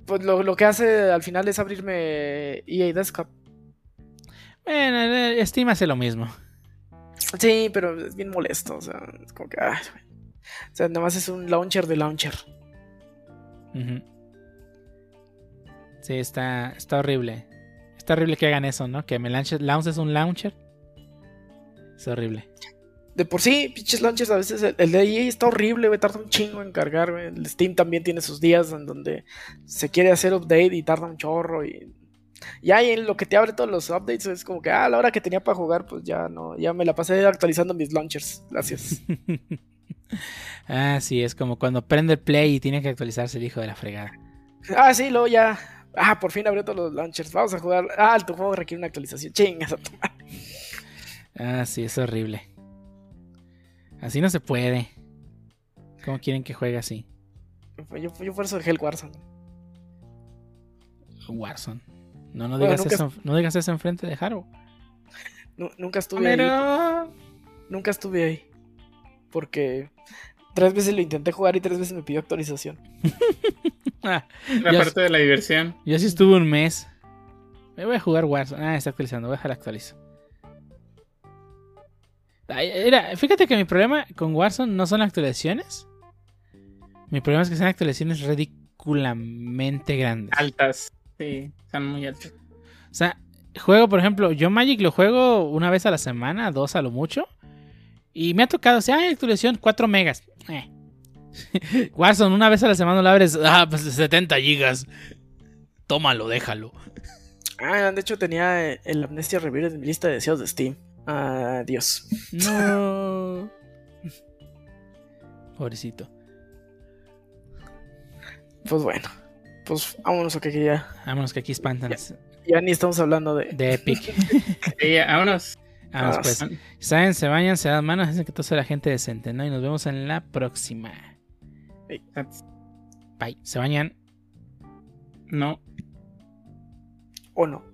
E: Pues lo, lo que hace al final es abrirme EA Desktop.
B: Bueno, eh, Steam hace lo mismo.
E: Sí, pero es bien molesto. O sea, es como que. ay. O sea, nada más es un launcher de launcher.
B: Sí, está, está horrible. Está horrible que hagan eso, ¿no? Que me lances, lances un launcher. Es horrible.
E: De por sí, pinches launchers a veces. El, el de EA está horrible, güey. Tarda un chingo en cargar, güey. El Steam también tiene sus días en donde se quiere hacer update y tarda un chorro. Y ya ahí en lo que te abre todos los updates es como que, ah, a la hora que tenía para jugar, pues ya no. Ya me la pasé actualizando mis launchers. Gracias.
B: ah, sí, es como cuando prende el play y tiene que actualizarse el hijo de la fregada.
E: Ah, sí, luego ya. Ah, por fin abrió todos los launchers. Vamos a jugar. Ah, tu juego requiere una actualización. Chingas a tu madre.
B: Ah, sí, es horrible. Así no se puede. ¿Cómo quieren que juegue así?
E: Yo, yo por eso dejé el Warzone.
B: Warzone. No, no
E: Bueno,
B: digas,
E: nunca-
B: eso, no digas eso enfrente de Haro.
E: Nu- nunca estuve ahí. Nunca estuve ahí. Porque tres veces lo intenté jugar y tres veces me pidió actualización.
B: Ah,
D: La parte de la diversión.
B: yo sí estuve un mes. Me voy a jugar Warzone. Ah, está actualizando. Voy a dejar actualizo. Ay, Era, fíjate que mi problema con Warzone no son las actualizaciones. Mi problema es que son actualizaciones ridículamente grandes.
D: Altas. Sí, están muy altas.
B: O sea, juego, por ejemplo, yo Magic lo juego una vez a la semana, dos a lo mucho. Y me ha tocado, o sea, hay actualización 4 megas. Eh. Warzone, una vez a la semana lo abres, ah, pues 70 gigas. Tómalo, déjalo.
E: Ah, de hecho tenía eh, el Amnesia Rebirth en mi lista de deseos de Steam. Adiós.
B: No. Pobrecito.
E: Pues bueno. Pues vámonos, ok, que ya,
B: Vámonos que aquí espantan.
E: ya ni estamos hablando de.
B: De Epic.
D: Sí, vámonos.
B: Vámonos
E: Ah,
B: pues. Saben, se bañan, se dan manos, hacen que todo sea la gente decente, ¿no? Y nos vemos en la próxima. Bye. Se bañan.
D: No.
E: ¿O no?